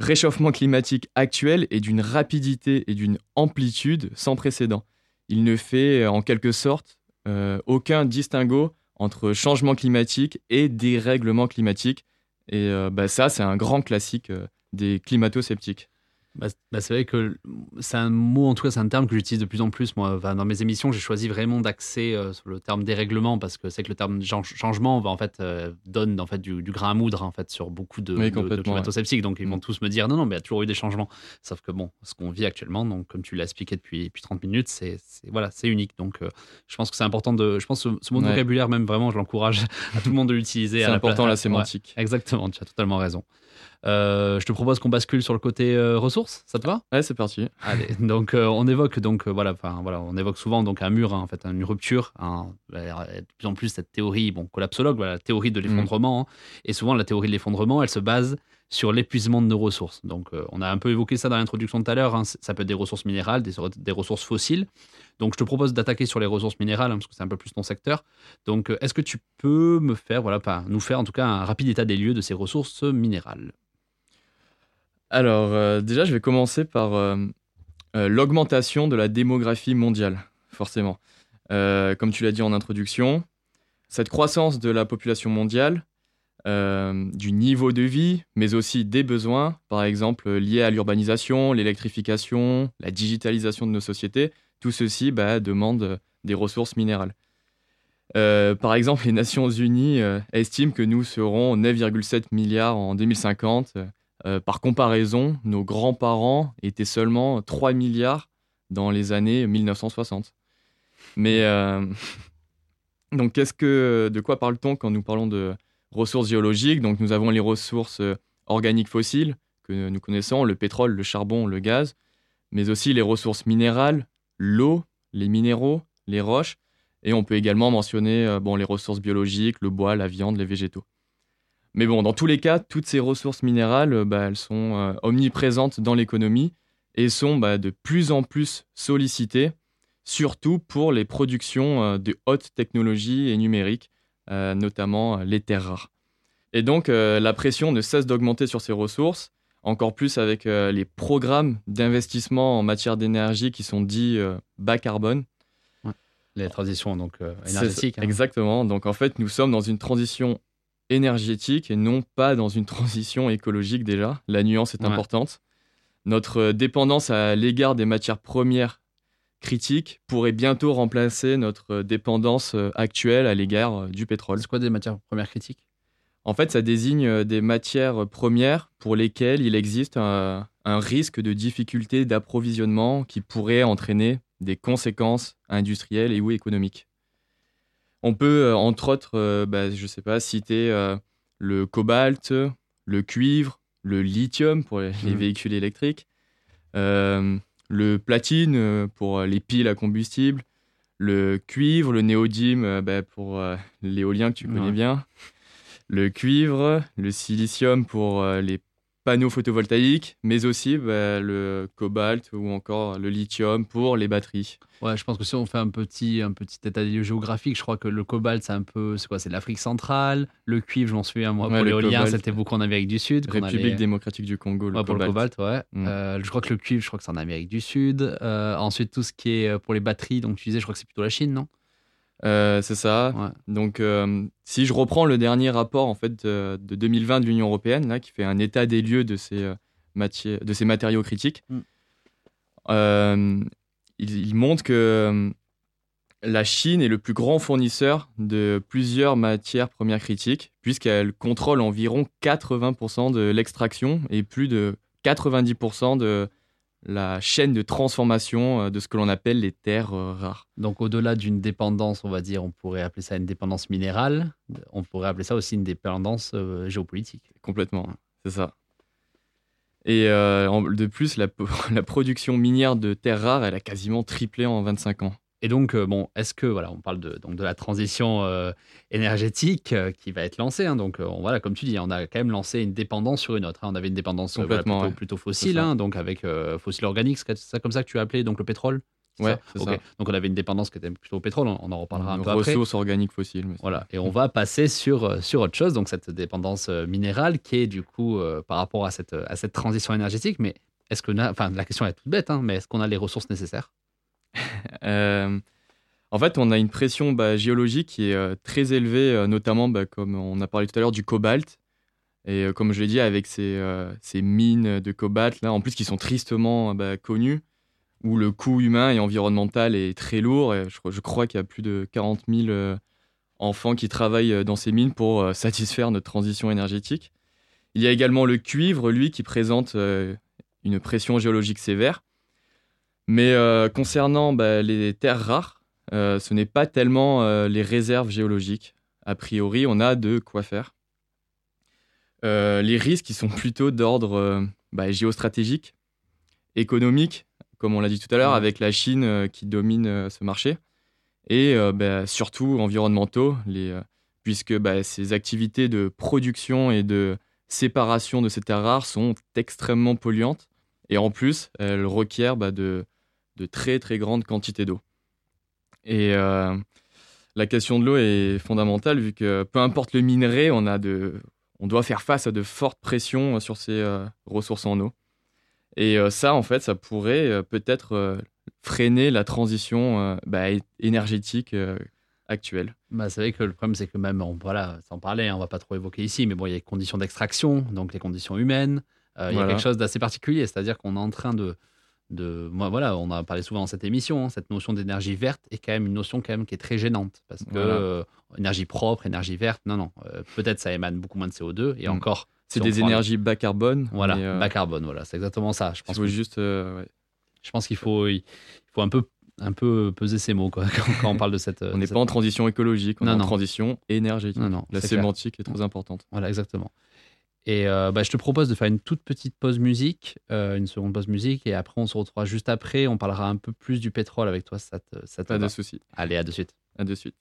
réchauffement climatique actuel est d'une rapidité et d'une amplitude sans précédent. Il ne fait euh, en quelque sorte euh, aucun distinguo entre changement climatique et dérèglement climatique. Et euh, bah, ça, c'est un grand classique euh, des climato-sceptiques. Bah, bah, c'est vrai que c'est un mot, en tout cas, c'est un terme que j'utilise de plus en plus. Moi, Enfin, dans mes émissions, j'ai choisi vraiment d'axer euh, sur le terme dérèglement parce que c'est que le terme chan- changement va en fait euh, donne en fait du, du grain à moudre en fait sur beaucoup de, Oui, de- de climato-sceptiques. Donc ils vont Mm. tous me dire non, non, mais il y a toujours eu des changements. Sauf que bon, ce qu'on vit actuellement, donc comme tu l'as expliqué depuis, depuis 30 minutes, c'est voilà, unique. Donc euh, je pense que c'est important de, je pense que ce, ce mot de Ouais. vocabulaire même vraiment, je l'encourage à tout le monde de l'utiliser. C'est la important la ouais. sémantique. Exactement, tu as totalement raison. Je te propose qu'on bascule sur le côté euh, ça te va? Ouais, c'est parti. Allez, donc euh, on évoque donc euh, voilà, enfin voilà, on évoque souvent donc un mur, hein, en fait, une rupture. hein, de plus en plus cette théorie, bon, collapsologue, voilà, la théorie de l'effondrement. hein, et souvent la théorie de l'effondrement, elle se base sur l'épuisement de nos ressources. Donc euh, on a un peu évoqué ça dans l'introduction tout à l'heure. hein, ça peut être des ressources minérales, des, des ressources fossiles. Donc je te propose d'attaquer sur les ressources minérales hein, parce que c'est un peu plus ton secteur. Donc euh, est-ce que tu peux me faire, voilà, pas nous faire en tout cas un rapide état des lieux de ces ressources minérales? Alors, euh, déjà, je vais commencer par euh, euh, l'augmentation de la démographie mondiale, forcément. Comme tu l'as dit en introduction, cette croissance de la population mondiale, du niveau de vie, mais aussi des besoins, par exemple liés à l'urbanisation, l'électrification, la digitalisation de nos sociétés, tout ceci bah, demande des ressources minérales. Par exemple, les Nations Unies estiment que nous serons 9,7 milliards en 2050. Euh, par comparaison, nos grands-parents étaient seulement 3 milliards dans les années 1960. Mais euh, donc, de quoi parle-t-on quand nous parlons de ressources géologiques? Nous avons les ressources euh, organiques fossiles que nous connaissons, le pétrole, le charbon, le gaz, mais aussi les ressources minérales, l'eau, les minéraux, les roches, et on peut également mentionner euh, les ressources biologiques, le bois, la viande, les végétaux. Mais bon, dans tous les cas, toutes ces ressources minérales, euh, bah, elles sont euh, omniprésentes dans l'économie et sont bah, de plus en plus sollicitées, surtout pour les productions euh, de haute technologie et numérique, euh, notamment les terres rares. Et donc, la pression ne cesse d'augmenter sur ces ressources, encore plus avec les programmes d'investissement en matière d'énergie qui sont dits bas carbone. Les transitions donc euh, C'est- énergétiques. hein. Exactement. Donc en fait, nous sommes dans une transition énergétique et non pas dans une transition écologique déjà. La nuance est Ouais. importante. Notre euh, dépendance à l'égard des matières premières critiques pourrait bientôt remplacer notre euh, dépendance euh, actuelle à l'égard du pétrole. C'est quoi des matières premières critiques? En fait, ça désigne des matières premières pour lesquelles il existe un, un risque de difficulté d'approvisionnement qui pourrait entraîner des conséquences industrielles et ou économiques. On peut, euh, entre autres, euh, bah, je sais pas, citer euh, le cobalt, le cuivre, le lithium pour les, Mhm. véhicules électriques, le platine pour les piles à combustible, le cuivre, le néodyme bah, pour l'éolien que tu connais Ouais. bien, le cuivre, le silicium pour les panneaux photovoltaïques, mais aussi bah, le cobalt ou encore le lithium pour les batteries. Ouais, je pense que si on fait un petit, un petit état des lieux géographique, je crois que le cobalt, c'est un peu, c'est quoi C'est l'Afrique centrale. Le cuivre, je m'en souviens, moi, Ouais, pour l'éolien, cobalt. c'était beaucoup en Amérique du Sud. République démocratique du Congo, le Ouais, pour le cobalt. cobalt, ouais. Mm. Euh, je crois que le cuivre, je crois que c'est en Amérique du Sud. Euh, ensuite, tout ce qui est euh, pour les batteries, donc tu disais, je crois que c'est plutôt la Chine, non? Euh, c'est ça. Ouais. Donc, euh, si je reprends le dernier rapport en fait de, de 2020 de l'Union européenne, là, qui fait un état des lieux de ces euh, matières, de ces matériaux critiques, Mm. euh, il, il montre que la Chine est le plus grand fournisseur de plusieurs matières premières critiques, puisqu'elle contrôle environ 80% de l'extraction et plus de 90% de la chaîne de transformation euh, de ce que l'on appelle les terres euh, rares. Donc, au-delà d'une dépendance, on va dire, on pourrait appeler ça une dépendance minérale. On pourrait appeler ça aussi une dépendance euh, géopolitique. Complètement, c'est ça. Et euh, de plus, la production minière de terres rares, elle a quasiment triplé en 25 ans. Et donc, euh, bon, est-ce que, voilà, on parle de, donc de la transition euh, énergétique euh, qui va être lancée. hein. donc, on, voilà, comme tu dis, on a quand même lancé une dépendance sur une autre. hein. on avait une dépendance voilà, Complètement, plutôt, ouais. plutôt C'est fossile, hein, donc avec euh, fossile organique, c'est ça comme ça que tu as appelé donc le pétrole Ouais, ça ça. Donc, on avait une dépendance qui était plutôt au pétrole. On, en reparlera un peu après. ressource organique fossile. mais c'est- Voilà, et on va passer sur, sur autre chose, donc cette dépendance minérale qui est du coup euh, par rapport à cette, à cette transition énergétique. Mais est-ce a, enfin la question est toute bête, hein, mais est-ce qu'on a les ressources nécessaires? Euh, en fait, on a une pression bah, géologique qui est euh, très élevée, euh, notamment, bah, comme on a parlé tout à l'heure, du cobalt. Et comme je l'ai dit, avec ces, mines de cobalt, là, en plus, qui sont tristement bah, connues, où le coût humain et environnemental est très lourd. Je, crois qu'il y a plus de 40 000 euh, enfants qui travaillent dans ces mines pour satisfaire notre transition énergétique. Il y a également le cuivre, lui, qui présente une pression géologique sévère. Mais euh, concernant bah, les terres rares, euh, ce n'est pas tellement euh, les réserves géologiques. A priori, on a de quoi faire. Les risques, ils sont plutôt d'ordre bah, géostratégique, économique, comme on l'a dit tout à l'heure, avec la Chine qui domine ce marché, et bah, surtout environnementaux, les, puisque ces activités de production et de séparation de ces terres rares sont extrêmement polluantes, et en plus, elles requièrent de, de très très grandes quantités d'eau. Et euh, la question de l'eau est fondamentale vu que peu importe le minerai, on, a de, on doit faire face à de fortes pressions sur ces euh, ressources en eau. Et euh, ça, en fait, ça pourrait euh, peut-être euh, freiner la transition euh, bah, énergétique euh, actuelle. bah, C'est vrai que le problème, c'est que même, on, voilà, sans parler, hein, on va pas trop évoquer ici, mais bon, il y a les conditions d'extraction, donc les conditions humaines. Euh, Il y a quelque chose d'assez particulier, c'est-à-dire qu'on est en train de, de, moi, voilà, on a parlé souvent dans cette émission, hein, cette notion d'énergie verte est quand même une notion quand même qui est très gênante, parce que Voilà. euh, énergie propre, énergie verte, non, non, euh, peut-être ça émane beaucoup moins de CO2, et Mm. encore, C'est si des le- énergies bas carbone. Voilà, euh, bas carbone, voilà, c'est exactement ça. Je pense, que- juste. ouais. je pense qu'il faut, il faut un peu, un peu peser ses mots quoi, quand, quand on parle de cette. On n'est cette- pas en transition écologique, on Non, est en non. transition énergétique. Non, non, La clair. sémantique est très importante. Voilà, exactement. Et euh, bah, je te propose de faire une toute petite pause musique, euh, une seconde pause musique, et après on se retrouvera juste après. On parlera un peu plus du pétrole avec toi. Ça te, ça te Pas va de souci. Allez, à de suite. À de suite.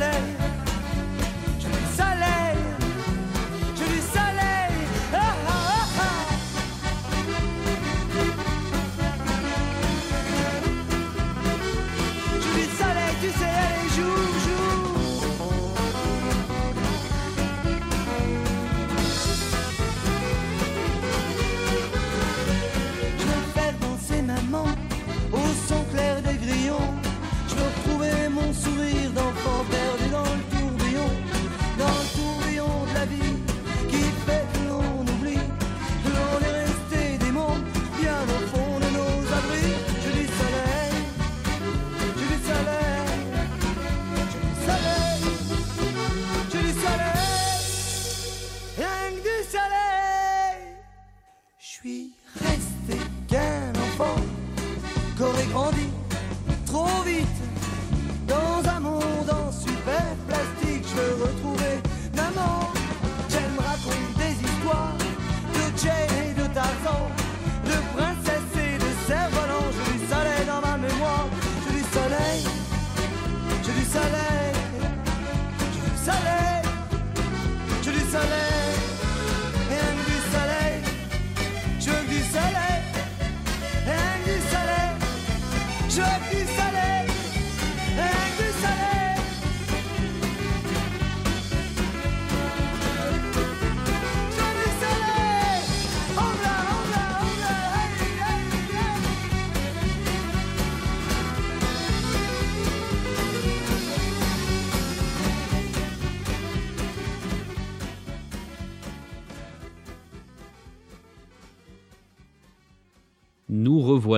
Je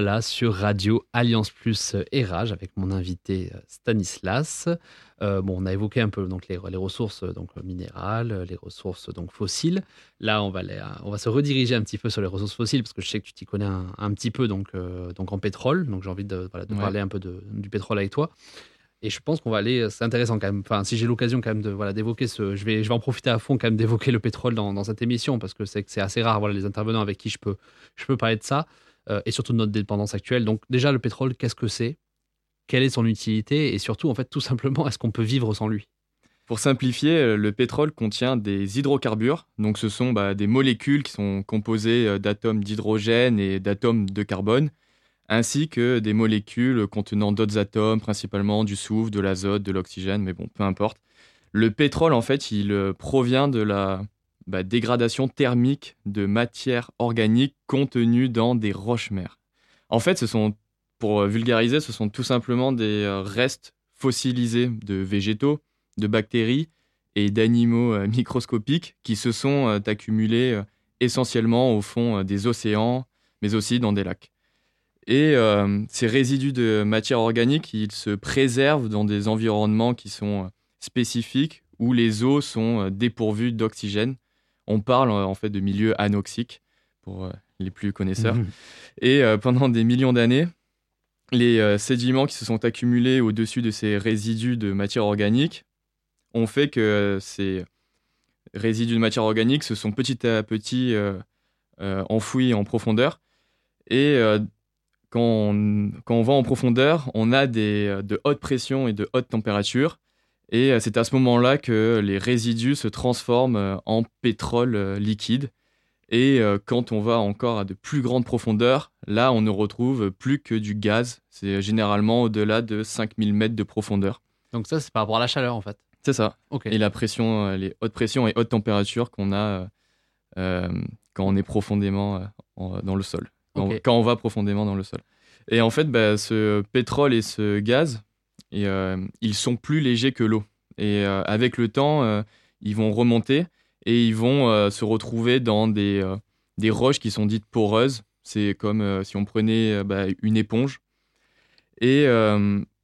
Revoilà sur Radio Alliance Plus et Rage avec mon invité euh, Stanislas. Euh, bon, on a évoqué un peu donc les, les ressources euh, donc minérales, les ressources donc fossiles. Là, on va, les- on va se rediriger un petit peu sur les ressources fossiles parce que je sais que tu t'y connais un, un petit peu donc, euh, donc en pétrole. Donc j'ai envie de, voilà, de Ouais. parler un peu de- du pétrole avec toi. Et je pense qu'on va aller, c'est intéressant quand même. Enfin, si j'ai l'occasion quand même de voilà d'évoquer ce, je vais, je vais en profiter à fond quand même d'évoquer le pétrole dans, dans cette émission parce que c'est c'est assez rare. Voilà les intervenants avec qui je peux, je peux parler de ça euh, et surtout de notre dépendance actuelle. Donc déjà le pétrole, qu'est-ce que c'est? Quelle est son utilité? Et surtout en fait tout simplement est-ce qu'on peut vivre sans lui? Pour simplifier, euh, le pétrole contient des hydrocarbures. Donc, ce sont bah, des molécules qui sont composées euh, d'atomes d'hydrogène et d'atomes de carbone, ainsi que des molécules contenant d'autres atomes, principalement du soufre, de l'azote, de l'oxygène, mais bon, peu importe. Le pétrole, en fait, il provient de la bah, dégradation thermique de matières organiques contenues dans des roches-mères. En fait, ce sont, pour euh, vulgariser, ce sont tout simplement des euh, restes fossilisés de végétaux, de bactéries et d'animaux euh, microscopiques qui se sont accumulés essentiellement au fond des océans, mais aussi dans des lacs. Et ces résidus de matière organique, ils se préservent dans des environnements qui sont spécifiques où les eaux sont dépourvues d'oxygène. On parle euh, en fait de milieux anoxiques pour euh, les plus connaisseurs. Et euh, pendant des millions d'années, les sédiments qui se sont accumulés au-dessus de ces résidus de matière organique ont fait que ces résidus de matière organique se sont petit à petit enfouis en profondeur. Et quand, on, quand on va en profondeur, on a des, de hautes pressions et de hautes températures. Et euh, c'est à ce moment-là que les résidus se transforment euh, en pétrole euh, liquide. Et quand on va encore à de plus grandes profondeurs, là, on ne retrouve plus que du gaz. C'est généralement au-delà de 5000 mètres de profondeur. Donc ça c'est par rapport à la chaleur en fait. C'est ça. Et la pression, les hautes pressions et hautes températures qu'on a euh, quand on est profondément en- dans le sol. Quand on va profondément dans le sol. Et en fait, bah, ce pétrole et ce gaz, et, euh, ils sont plus légers que l'eau. Et euh, avec le temps, euh, ils vont remonter et ils vont se retrouver dans des, des roches qui sont dites poreuses. C'est comme si on prenait bah, une éponge. Et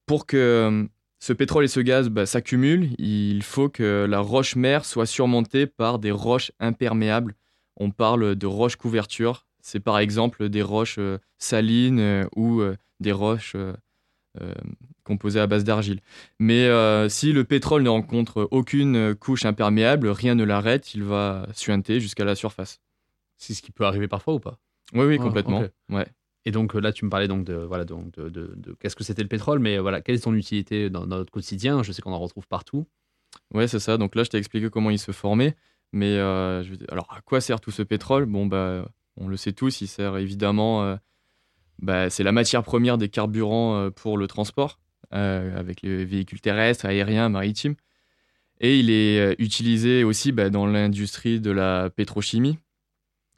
pour que ce pétrole et ce gaz bah, s'accumulent, il faut que la roche-mère soit surmontée par des roches imperméables. On parle de roches couvertures. C'est par exemple des roches salines ou des roches euh, euh, composées à base d'argile. Mais euh, si le pétrole ne rencontre aucune couche imperméable, rien ne l'arrête, il va suinter jusqu'à la surface. C'est ce qui peut arriver parfois ou pas? Oui, oui, Ah, complètement. Ouais. Et donc euh, là, tu me parlais donc de voilà donc de, de- de- qu'est-ce que c'était le pétrole, mais euh, voilà, quelle est son utilité dans, dans notre quotidien? Je sais qu'on en retrouve partout. Ouais, c'est ça. Donc là, je t'ai expliqué comment il se formait. Mais euh, je veux dire- alors, à quoi sert tout ce pétrole? Bon, bah, on le sait tous, il sert évidemment. euh, bah, c'est la matière première des carburants euh, pour le transport, euh, avec les véhicules terrestres, aériens, maritimes. Et il est euh, utilisé aussi bah, dans l'industrie de la pétrochimie,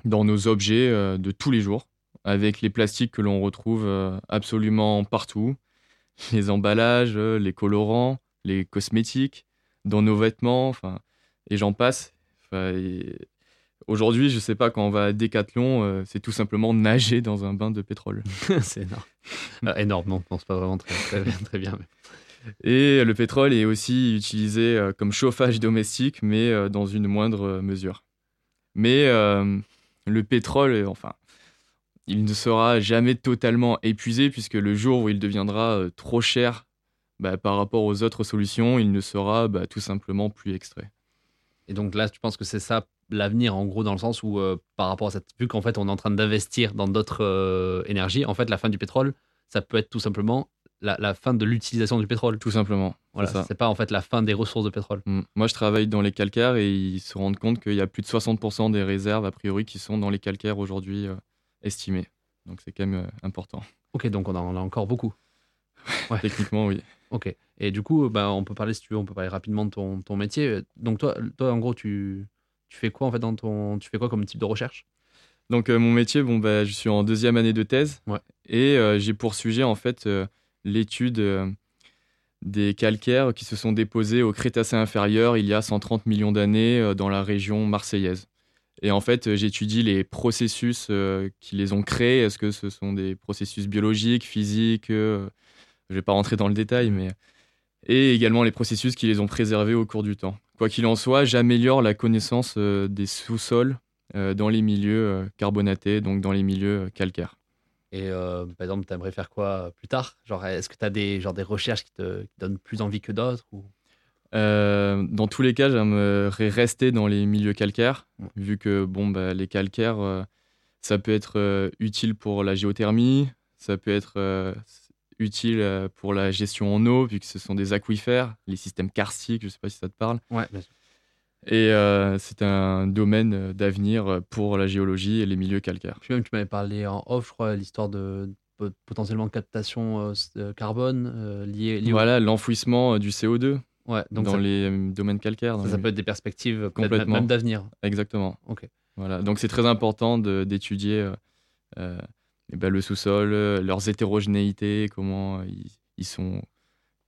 dans nos objets euh, de tous les jours, avec les plastiques que l'on retrouve euh, absolument partout, les emballages, euh, les colorants, les cosmétiques, dans nos vêtements, et j'en passe. Aujourd'hui, je sais pas, quand on va à Décathlon, euh, c'est tout simplement nager dans un bain de pétrole. c'est énorme. Euh, énorme, non, non, c'est pas vraiment très, très, bien- très bien. mais- Et le pétrole est aussi utilisé euh, comme chauffage domestique, mais euh, dans une moindre euh, mesure. Mais euh, le pétrole, euh, enfin, il ne sera jamais totalement épuisé, puisque le jour où il deviendra euh, trop cher bah, par rapport aux autres solutions, il ne sera bah, tout simplement plus extrait. Et donc là, tu penses que c'est ça l'avenir, en gros, dans le sens où, euh, par rapport à cette. Vu qu'en fait, on est en train d'investir dans d'autres euh, énergies, en fait, la fin du pétrole, ça peut être tout simplement la, la fin de l'utilisation du pétrole. Tout simplement. Voilà, c'est pas en fait la fin des ressources de pétrole. Mm. Moi, je travaille dans les calcaires et ils se rendent compte qu'il y a plus de 60% des réserves, a priori, qui sont dans les calcaires aujourd'hui euh, estimées. Donc, c'est quand même euh, important. Ok, donc on en a encore beaucoup. Ouais. Techniquement, oui. Ok. Et du coup, bah, on peut parler, si tu veux, on peut parler rapidement de ton, ton métier. Donc toi, toi, en gros, tu, tu fais quoi en fait dans ton, tu fais quoi comme type de recherche? Donc, euh, mon métier, bon, bah, je suis en deuxième année de thèse. Ouais. Et euh, j'ai pour sujet, en fait, euh, l'étude des calcaires qui se sont déposés au Crétacé inférieur il y a 130 millions d'années dans la région marseillaise. Et en fait, j'étudie les processus qui les ont créés. Est-ce que ce sont des processus biologiques, physiques Je ne vais pas rentrer dans le détail, mais. Et également les processus qui les ont préservés au cours du temps. Quoi qu'il en soit, j'améliore la connaissance euh, des sous-sols dans les milieux carbonatés, donc dans les milieux calcaires. Et par exemple, tu aimerais faire quoi plus tard? Genre, Est-ce que tu as des, genre, des recherches qui te, qui donnent plus envie que d'autres ou... Euh, dans tous les cas, j'aimerais rester dans les milieux calcaires, vu que bon, bah, les calcaires, euh, ça peut être euh, utile pour la géothermie, ça peut être utile pour la gestion en eau, vu que ce sont des aquifères, les systèmes karstiques, je ne sais pas si ça te parle. Ouais, bien sûr. Et c'est un domaine d'avenir pour la géologie et les milieux calcaires. Puis même, tu m'avais parlé en off, je crois, l'histoire de potentiellement captation carbone liée, Voilà, l'enfouissement du CO2. Ouais, donc dans les euh, domaines calcaires. Ça, peut être des perspectives complètement même d'avenir. Exactement. Ok. Voilà, donc c'est très important d'étudier euh, euh eh ben, le sous-sol, leurs hétérogénéités, comment ils, ils sont,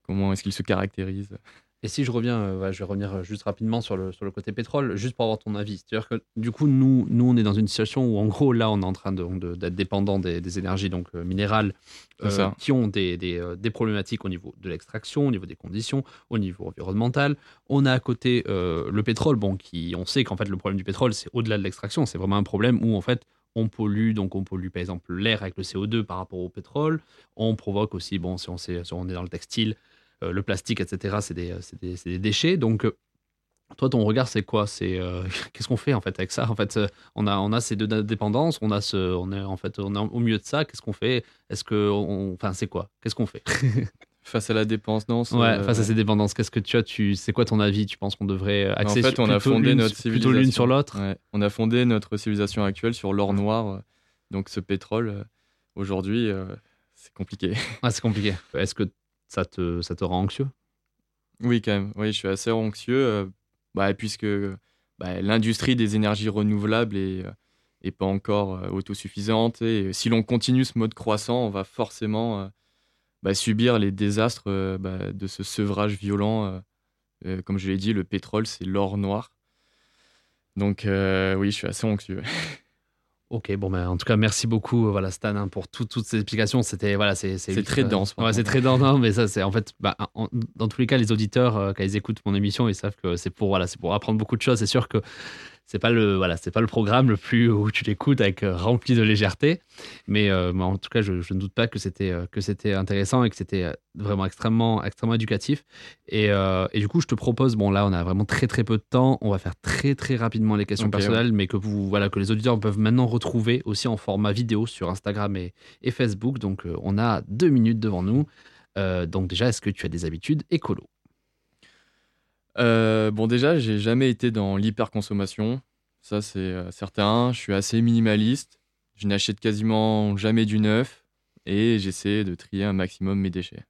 comment est-ce qu'ils se caractérisent. Et si je reviens, euh, je vais revenir euh, juste rapidement sur le, sur le côté pétrole, juste pour avoir ton avis. C'est-à-dire que du coup, nous, nous, on est dans une situation où, en gros, là, on est en train d'être de, d'être dépendant des, des, énergies donc, euh, minérales qui ont des, des, des, problématiques au niveau de l'extraction, au niveau des conditions, au niveau environnemental. On a à côté le pétrole, bon, qui, on sait qu'en fait, le problème du pétrole, c'est au-delà de l'extraction. C'est vraiment un problème où, en fait, on pollue, donc on pollue par exemple l'air avec le CO2 par rapport au pétrole. On provoque aussi, bon, si on, est dans le textile, euh, le plastique, etc., c'est des, des, déchets. Donc, euh, toi, ton regard, c'est quoi? C'est euh, qu'est-ce qu'on fait en fait avec ça? En fait, on a on a ces deux dépendances, on a ce, on est en fait on est au milieu de ça. Qu'est-ce qu'on fait? Est-ce que, enfin, c'est quoi? Qu'est-ce qu'on fait? Face à la dépendance. Ouais, face à ces dépendances, qu'est-ce que tu as Tu, c'est quoi ton avis Tu penses qu'on devrait axer En fait, on a fondé notre civilisation l'une sur l'autre. On a fondé notre civilisation actuelle sur l'or noir. Donc, ce pétrole, aujourd'hui, c'est compliqué. Ah, c'est compliqué. Est-ce que ça te, ça te rend anxieux? Oui, quand même. Oui, je suis assez anxieux, euh, bah, puisque bah, l'industrie des énergies renouvelables est, euh, pas encore euh, autosuffisante. Et si l'on continue ce mode croissant, on va forcément bah, subir les désastres de ce sevrage violent. comme je l'ai dit, le pétrole, c'est l'or noir. Donc oui, je suis assez anxieux. Ok, bon, ben, en tout cas, merci beaucoup, euh, voilà, Stan, hein, pour toutes ces explications. C'était, voilà, c'est, c'est, très dense. Ouais, c'est très dense, mais ça, c'est en fait, bah, dans tous les cas, les auditeurs, euh, quand ils écoutent mon émission, ils savent que c'est pour, voilà, c'est pour apprendre beaucoup de choses. C'est sûr que c'est pas le voilà c'est pas le programme le plus où tu l'écoutes avec euh, rempli de légèreté. Mais, euh, en tout cas je, ne doute pas que c'était euh, que c'était intéressant et que c'était vraiment extrêmement extrêmement éducatif. Et, et, du coup je te propose bon là on a vraiment très très peu de temps. On va faire très très rapidement les questions personnelles mais que vous voilà que les auditeurs peuvent maintenant retrouver aussi en format vidéo sur Instagram et, et Facebook. Donc on a deux minutes devant nous. Donc déjà est-ce que tu as des habitudes écolo? Euh, bon, déjà, j'ai jamais été dans l'hyperconsommation. Ça, c'est euh, certain. Je suis assez minimaliste. Je n'achète quasiment jamais du neuf et j'essaie de trier un maximum mes déchets.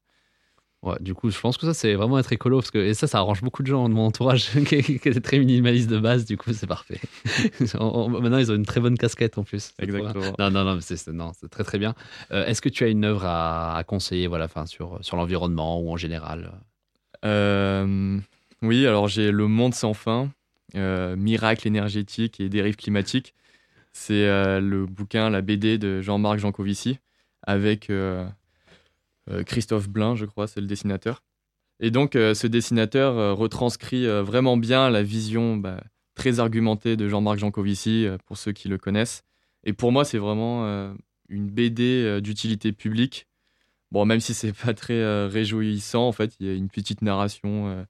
Ouais, du coup, je pense que ça, c'est vraiment être écolo. Parce que, et ça, ça arrange beaucoup de gens de mon entourage qui, est très minimaliste de base. Du coup, c'est parfait. maintenant, ils ont une très bonne casquette en plus. Exactement. Non, non, non, c'est très, très bien. Euh, est-ce que tu as une œuvre à, conseiller voilà, sur, sur l'environnement ou en général? Euh, oui, alors j'ai Le Monde sans fin, euh, Miracle énergétique et dérive climatique. C'est euh, le bouquin, la BD de Jean-Marc Jancovici avec euh, Christophe Blain, je crois, c'est le dessinateur. Et donc ce dessinateur retranscrit vraiment bien la vision bah, très argumentée de Jean-Marc Jancovici, pour ceux qui le connaissent. Et pour moi, c'est vraiment une BD d'utilité publique. Bon, même si c'est pas très réjouissant, en fait, il y a une petite narration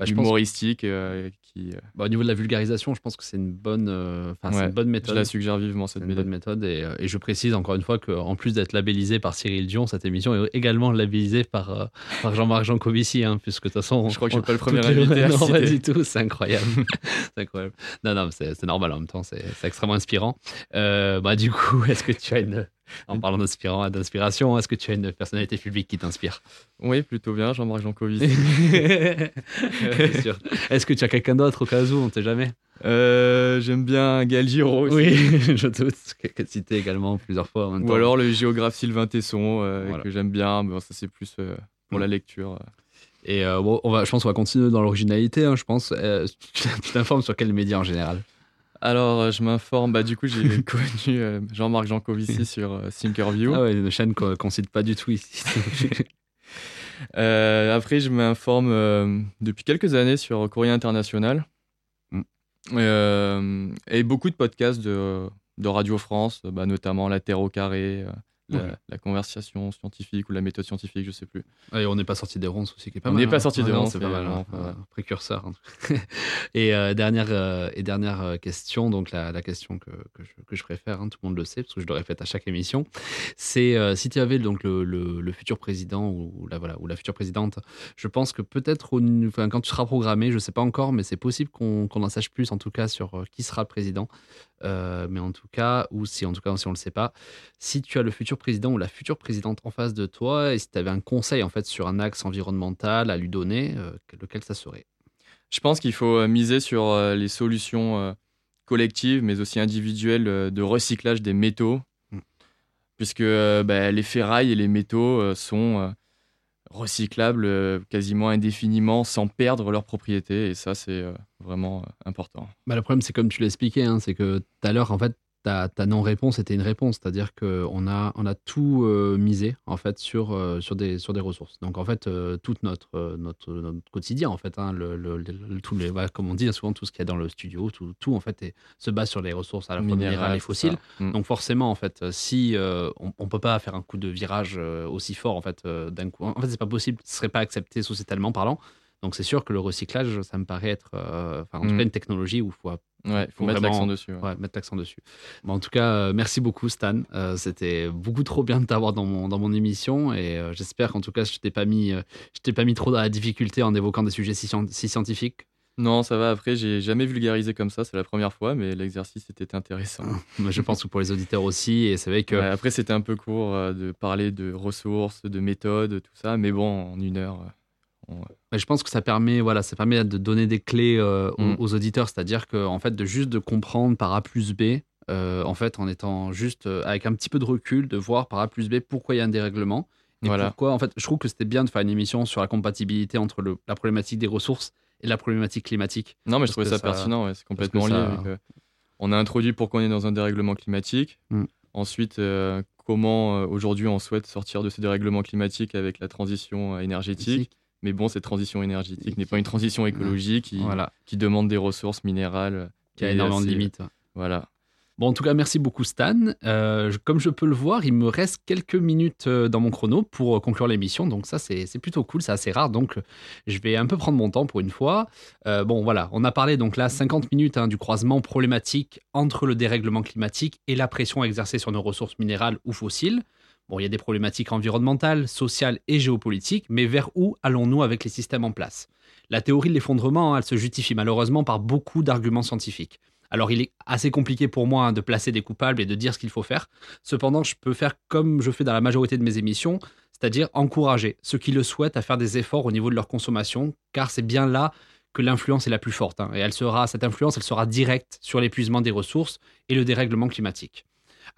bah, humoristique euh, qui. Euh, bah, au niveau de la vulgarisation, je pense que c'est une bonne, euh, une bonne méthode. Je la suggère vivement cette méthode. méthode et, et, je précise encore une fois qu'en plus d'être labellisé par Cyril Dion, cette émission est également labellisée par, par Jean-Marc Jancovici, hein, puisque de toute façon. Je crois que je suis pas le premier invité. non, pas du tout, c'est incroyable. c'est incroyable. Non, non, c'est normal en même temps, c'est extrêmement inspirant. bah, du coup, est-ce que tu as une en parlant d'inspiration, est-ce que tu as une personnalité publique qui t'inspire? Oui, plutôt bien, Jean-Marc Jancovici. est-ce que tu as quelqu'un d'autre au cas où, on ne sait jamais euh, J'aime bien Gaël Giraud aussi. Oui, je doute, que cité également plusieurs fois. En Ou alors le géographe Sylvain Tesson, euh, que j'aime bien, mais ça c'est plus euh, pour la lecture. Et bon, on va, je pense qu'on va continuer dans l'originalité, hein, je pense. tu t'informes sur quels médias en général? Alors, je m'informe. Bah, du coup, j'ai connu Jean-Marc Jancovici sur Thinkerview. Ah ouais, une chaîne qu'on qu'on cite pas du tout ici. Euh, après, je m'informe euh, depuis quelques années sur Courrier International. Mm. Euh, et beaucoup de podcasts de, de Radio France, bah, notamment La Terre au carré, la, Ouais. la conversation scientifique ou la méthode scientifique, je sais plus. Et on n'est pas sorti des ronces aussi, qui est pas On mal. n'est pas hein. sorti des ronces, c'est pas mal. hein. précurseur. hein. et, euh, dernière, euh, et dernière euh, question, donc la, la question que, que, je, que je préfère, hein, tout le monde le sait, parce que je le répète à chaque émission, c'est euh, si tu avais donc le, le, le futur président ou la, voilà, ou la future présidente, je pense que peut-être enfin, quand tu seras programmé, je sais pas encore, mais c'est possible qu'on qu'on en sache plus en tout cas sur qui sera le président. Mais en tout cas, ou si en tout cas si on le sait pas, si tu as le futur président ou la future présidente en face de toi et si tu avais un conseil en fait sur un axe environnemental à lui donner, euh, lequel ça serait? Je pense qu'il faut euh, miser sur euh, les solutions collectives, mais aussi individuelles de recyclage des métaux, Mm. puisque bah, les ferrailles et les métaux sont recyclables quasiment indéfiniment sans perdre leur propriété, et ça, c'est vraiment important. bah, Le problème, c'est comme tu l'as expliqué, hein, c'est que tout à l'heure, en fait, ta, ta non-réponse était une réponse, c'est-à-dire qu'on a, on a tout euh, misé en fait sur, euh, sur, des, sur des ressources. Donc en fait, euh, tout notre, notre, notre quotidien, en fait, hein, le, le- tous les, comme on dit souvent, tout ce qu'il y a dans le studio, tout, tout en fait est- se base sur les ressources à la fois minérales et fossiles. Mm. Donc forcément, en fait, si on, on peut pas faire un coup de virage aussi fort, en fait, d'un coup, en fait, c'est pas possible, ce serait pas accepté sociétalement parlant. Donc c'est sûr que le recyclage, ça me paraît être, euh, enfin, en tout cas, une technologie où il faut, Ouais, il faut faut mettre l'accent dessus. ouais. ouais, mettre l'accent dessus. Bon, en tout cas, euh, merci beaucoup Stan. Euh, C'était beaucoup trop bien de t'avoir dans mon, dans mon émission et euh, j'espère qu'en tout cas, je t'ai pas mis, je t'ai pas mis trop dans la difficulté en évoquant des sujets si, scien- si scientifiques. Non, ça va. Après, j'ai jamais vulgarisé comme ça. C'est la première fois, mais l'exercice était intéressant. Je pense que pour les auditeurs aussi, et c'est vrai que Ouais, après, c'était un peu court de parler de ressources, de méthodes, tout ça. Mais bon, en une heure, on- je pense que ça permet, voilà, ça permet de donner des clés euh, aux, Mm. aux auditeurs, c'est-à-dire que en fait, de juste de comprendre par A plus B, euh, en fait, en étant juste euh, avec un petit peu de recul, de voir par A plus B pourquoi il y a un dérèglement et Voilà. pourquoi. En fait, je trouve que c'était bien de faire une émission sur la compatibilité entre le- la problématique des ressources et la problématique climatique. Non, mais je trouvais ça, ça- pertinent. ouais, C'est complètement lié. ça- avec, on a introduit pourquoi on est dans un dérèglement climatique. Mm. Ensuite, euh, comment euh, aujourd'hui on souhaite sortir de ce dérèglement climatique avec la transition euh, énergétique. Mais bon, cette transition énergétique n'est pas une transition écologique qui, Voilà, qui demande des ressources minérales. qui a énormément de limites. Voilà. Bon, en tout cas, merci beaucoup Stan. Euh, comme je peux le voir, il me reste quelques minutes euh, dans mon chrono pour euh, conclure l'émission. Donc ça, c'est plutôt cool, c'est assez rare. Donc euh, je vais un peu prendre mon temps pour une fois. Euh, bon, voilà, on a parlé donc là 50 minutes hein, du croisement problématique entre le dérèglement climatique et la pression exercée sur nos ressources minérales ou fossiles. Bon, il y a des problématiques environnementales, sociales et géopolitiques, mais vers où allons-nous avec les systèmes en place? La théorie de l'effondrement, hein, elle se justifie malheureusement par beaucoup d'arguments scientifiques. Alors il est assez compliqué pour moi hein, de placer des coupables et de dire ce qu'il faut faire. Cependant, je peux faire comme je fais dans la majorité de mes émissions, c'est-à-dire encourager ceux qui le souhaitent à faire des efforts au niveau de leur consommation, car c'est bien là que l'influence est la plus forte. hein. et elle sera, cette influence, elle sera directe sur l'épuisement des ressources et le dérèglement climatique.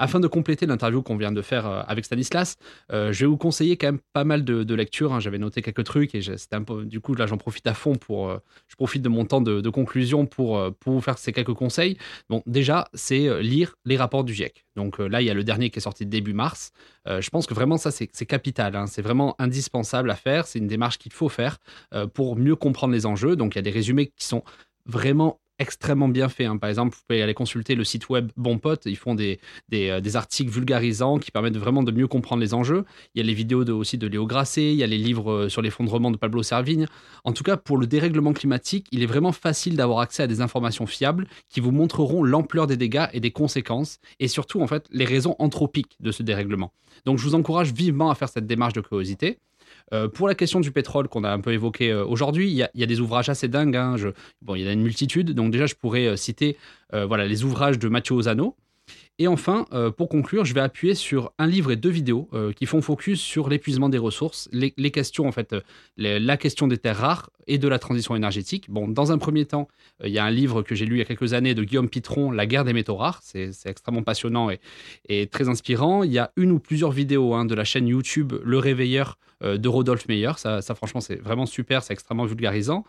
Afin de compléter l'interview qu'on vient de faire euh, avec Stanislas, euh, je vais vous conseiller quand même pas mal de, lectures. hein. J'avais noté quelques trucs et un peu, du coup là j'en profite à fond pour, euh, je profite de mon temps de, conclusion pour, pour vous faire ces quelques conseils. Bon, déjà, c'est lire les rapports du GIEC. Donc là, il y a le dernier qui est sorti début mars. Je pense que vraiment ça, c'est capital. hein. C'est vraiment indispensable à faire. C'est une démarche qu'il faut faire pour mieux comprendre les enjeux. Donc il y a des résumés qui sont vraiment extrêmement bien faits. hein. Par exemple, vous pouvez aller consulter le site web Bon Pote. Ils font des, des, euh, articles vulgarisants qui permettent vraiment de mieux comprendre les enjeux. Il y a les vidéos de, aussi de Léo Grasset. Il y a les livres euh, sur l'effondrement de Pablo Servigne. En tout cas, pour le dérèglement climatique, il est vraiment facile d'avoir accès à des informations fiables qui vous montreront l'ampleur des dégâts et des conséquences, et surtout, en fait, les raisons anthropiques de ce dérèglement. Donc, je vous encourage vivement à faire cette démarche de curiosité. Euh, pour la question du pétrole qu'on a un peu évoqué euh, aujourd'hui, il y, a- des ouvrages assez dingues. hein. Bon, il y en a une multitude. Donc déjà, je pourrais euh, citer voilà, les ouvrages de Mathieu Ozano. Et enfin, pour conclure, je vais appuyer sur un livre et deux vidéos qui font focus sur l'épuisement des ressources, les, questions en fait, la question des terres rares et de la transition énergétique. Bon, dans un premier temps, il y a un livre que j'ai lu il y a quelques années de Guillaume Pitron, La guerre des métaux rares. C'est extrêmement passionnant et, très inspirant. Il y a une ou plusieurs vidéos hein, de la chaîne YouTube Le Réveilleur de Rodolphe Meyer. Ça, franchement, c'est vraiment super, c'est extrêmement vulgarisant.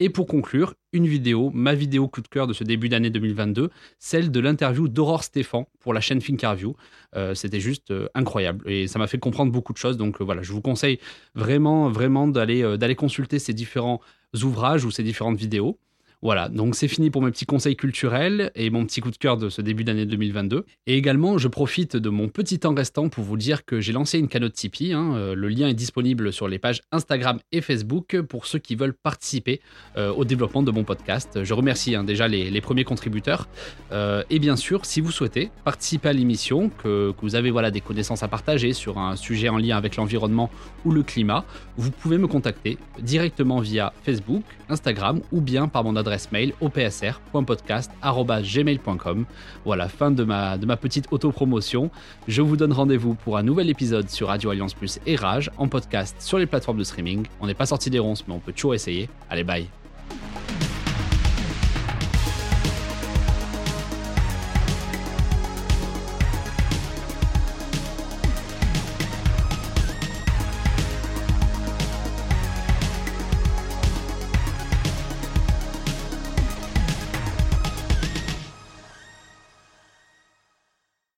Et pour conclure, une vidéo, ma vidéo coup de cœur de ce début d'année 2022, celle de l'interview d'Aurore Stéphan pour la chaîne Thinkerview. Euh, C'était juste euh, incroyable et ça m'a fait comprendre beaucoup de choses. Donc euh, voilà, je vous conseille vraiment, vraiment d'aller euh, d'aller consulter ces différents ouvrages ou ces différentes vidéos. Voilà, donc c'est fini pour mes petits conseils culturels et mon petit coup de cœur de ce début d'année 2022. Et également, je profite de mon petit temps restant pour vous dire que j'ai lancé une cagnotte Tipeee. hein. Euh, Le lien est disponible sur les pages Instagram et Facebook pour ceux qui veulent participer euh, au développement de mon podcast. Je remercie hein, déjà les, les premiers contributeurs. Euh, et bien sûr, si vous souhaitez participer à l'émission, que, que vous avez voilà, des connaissances à partager sur un sujet en lien avec l'environnement ou le climat, vous pouvez me contacter directement via Facebook, Instagram ou bien par mon adresse mail opsr.podcast.gmail.com. Voilà, fin de ma, de ma petite autopromotion. Je vous donne rendez-vous pour un nouvel épisode sur Radio Alliance Plus et Rage en podcast sur les plateformes de streaming. On n'est pas sorti des ronces, mais on peut toujours essayer. Allez, bye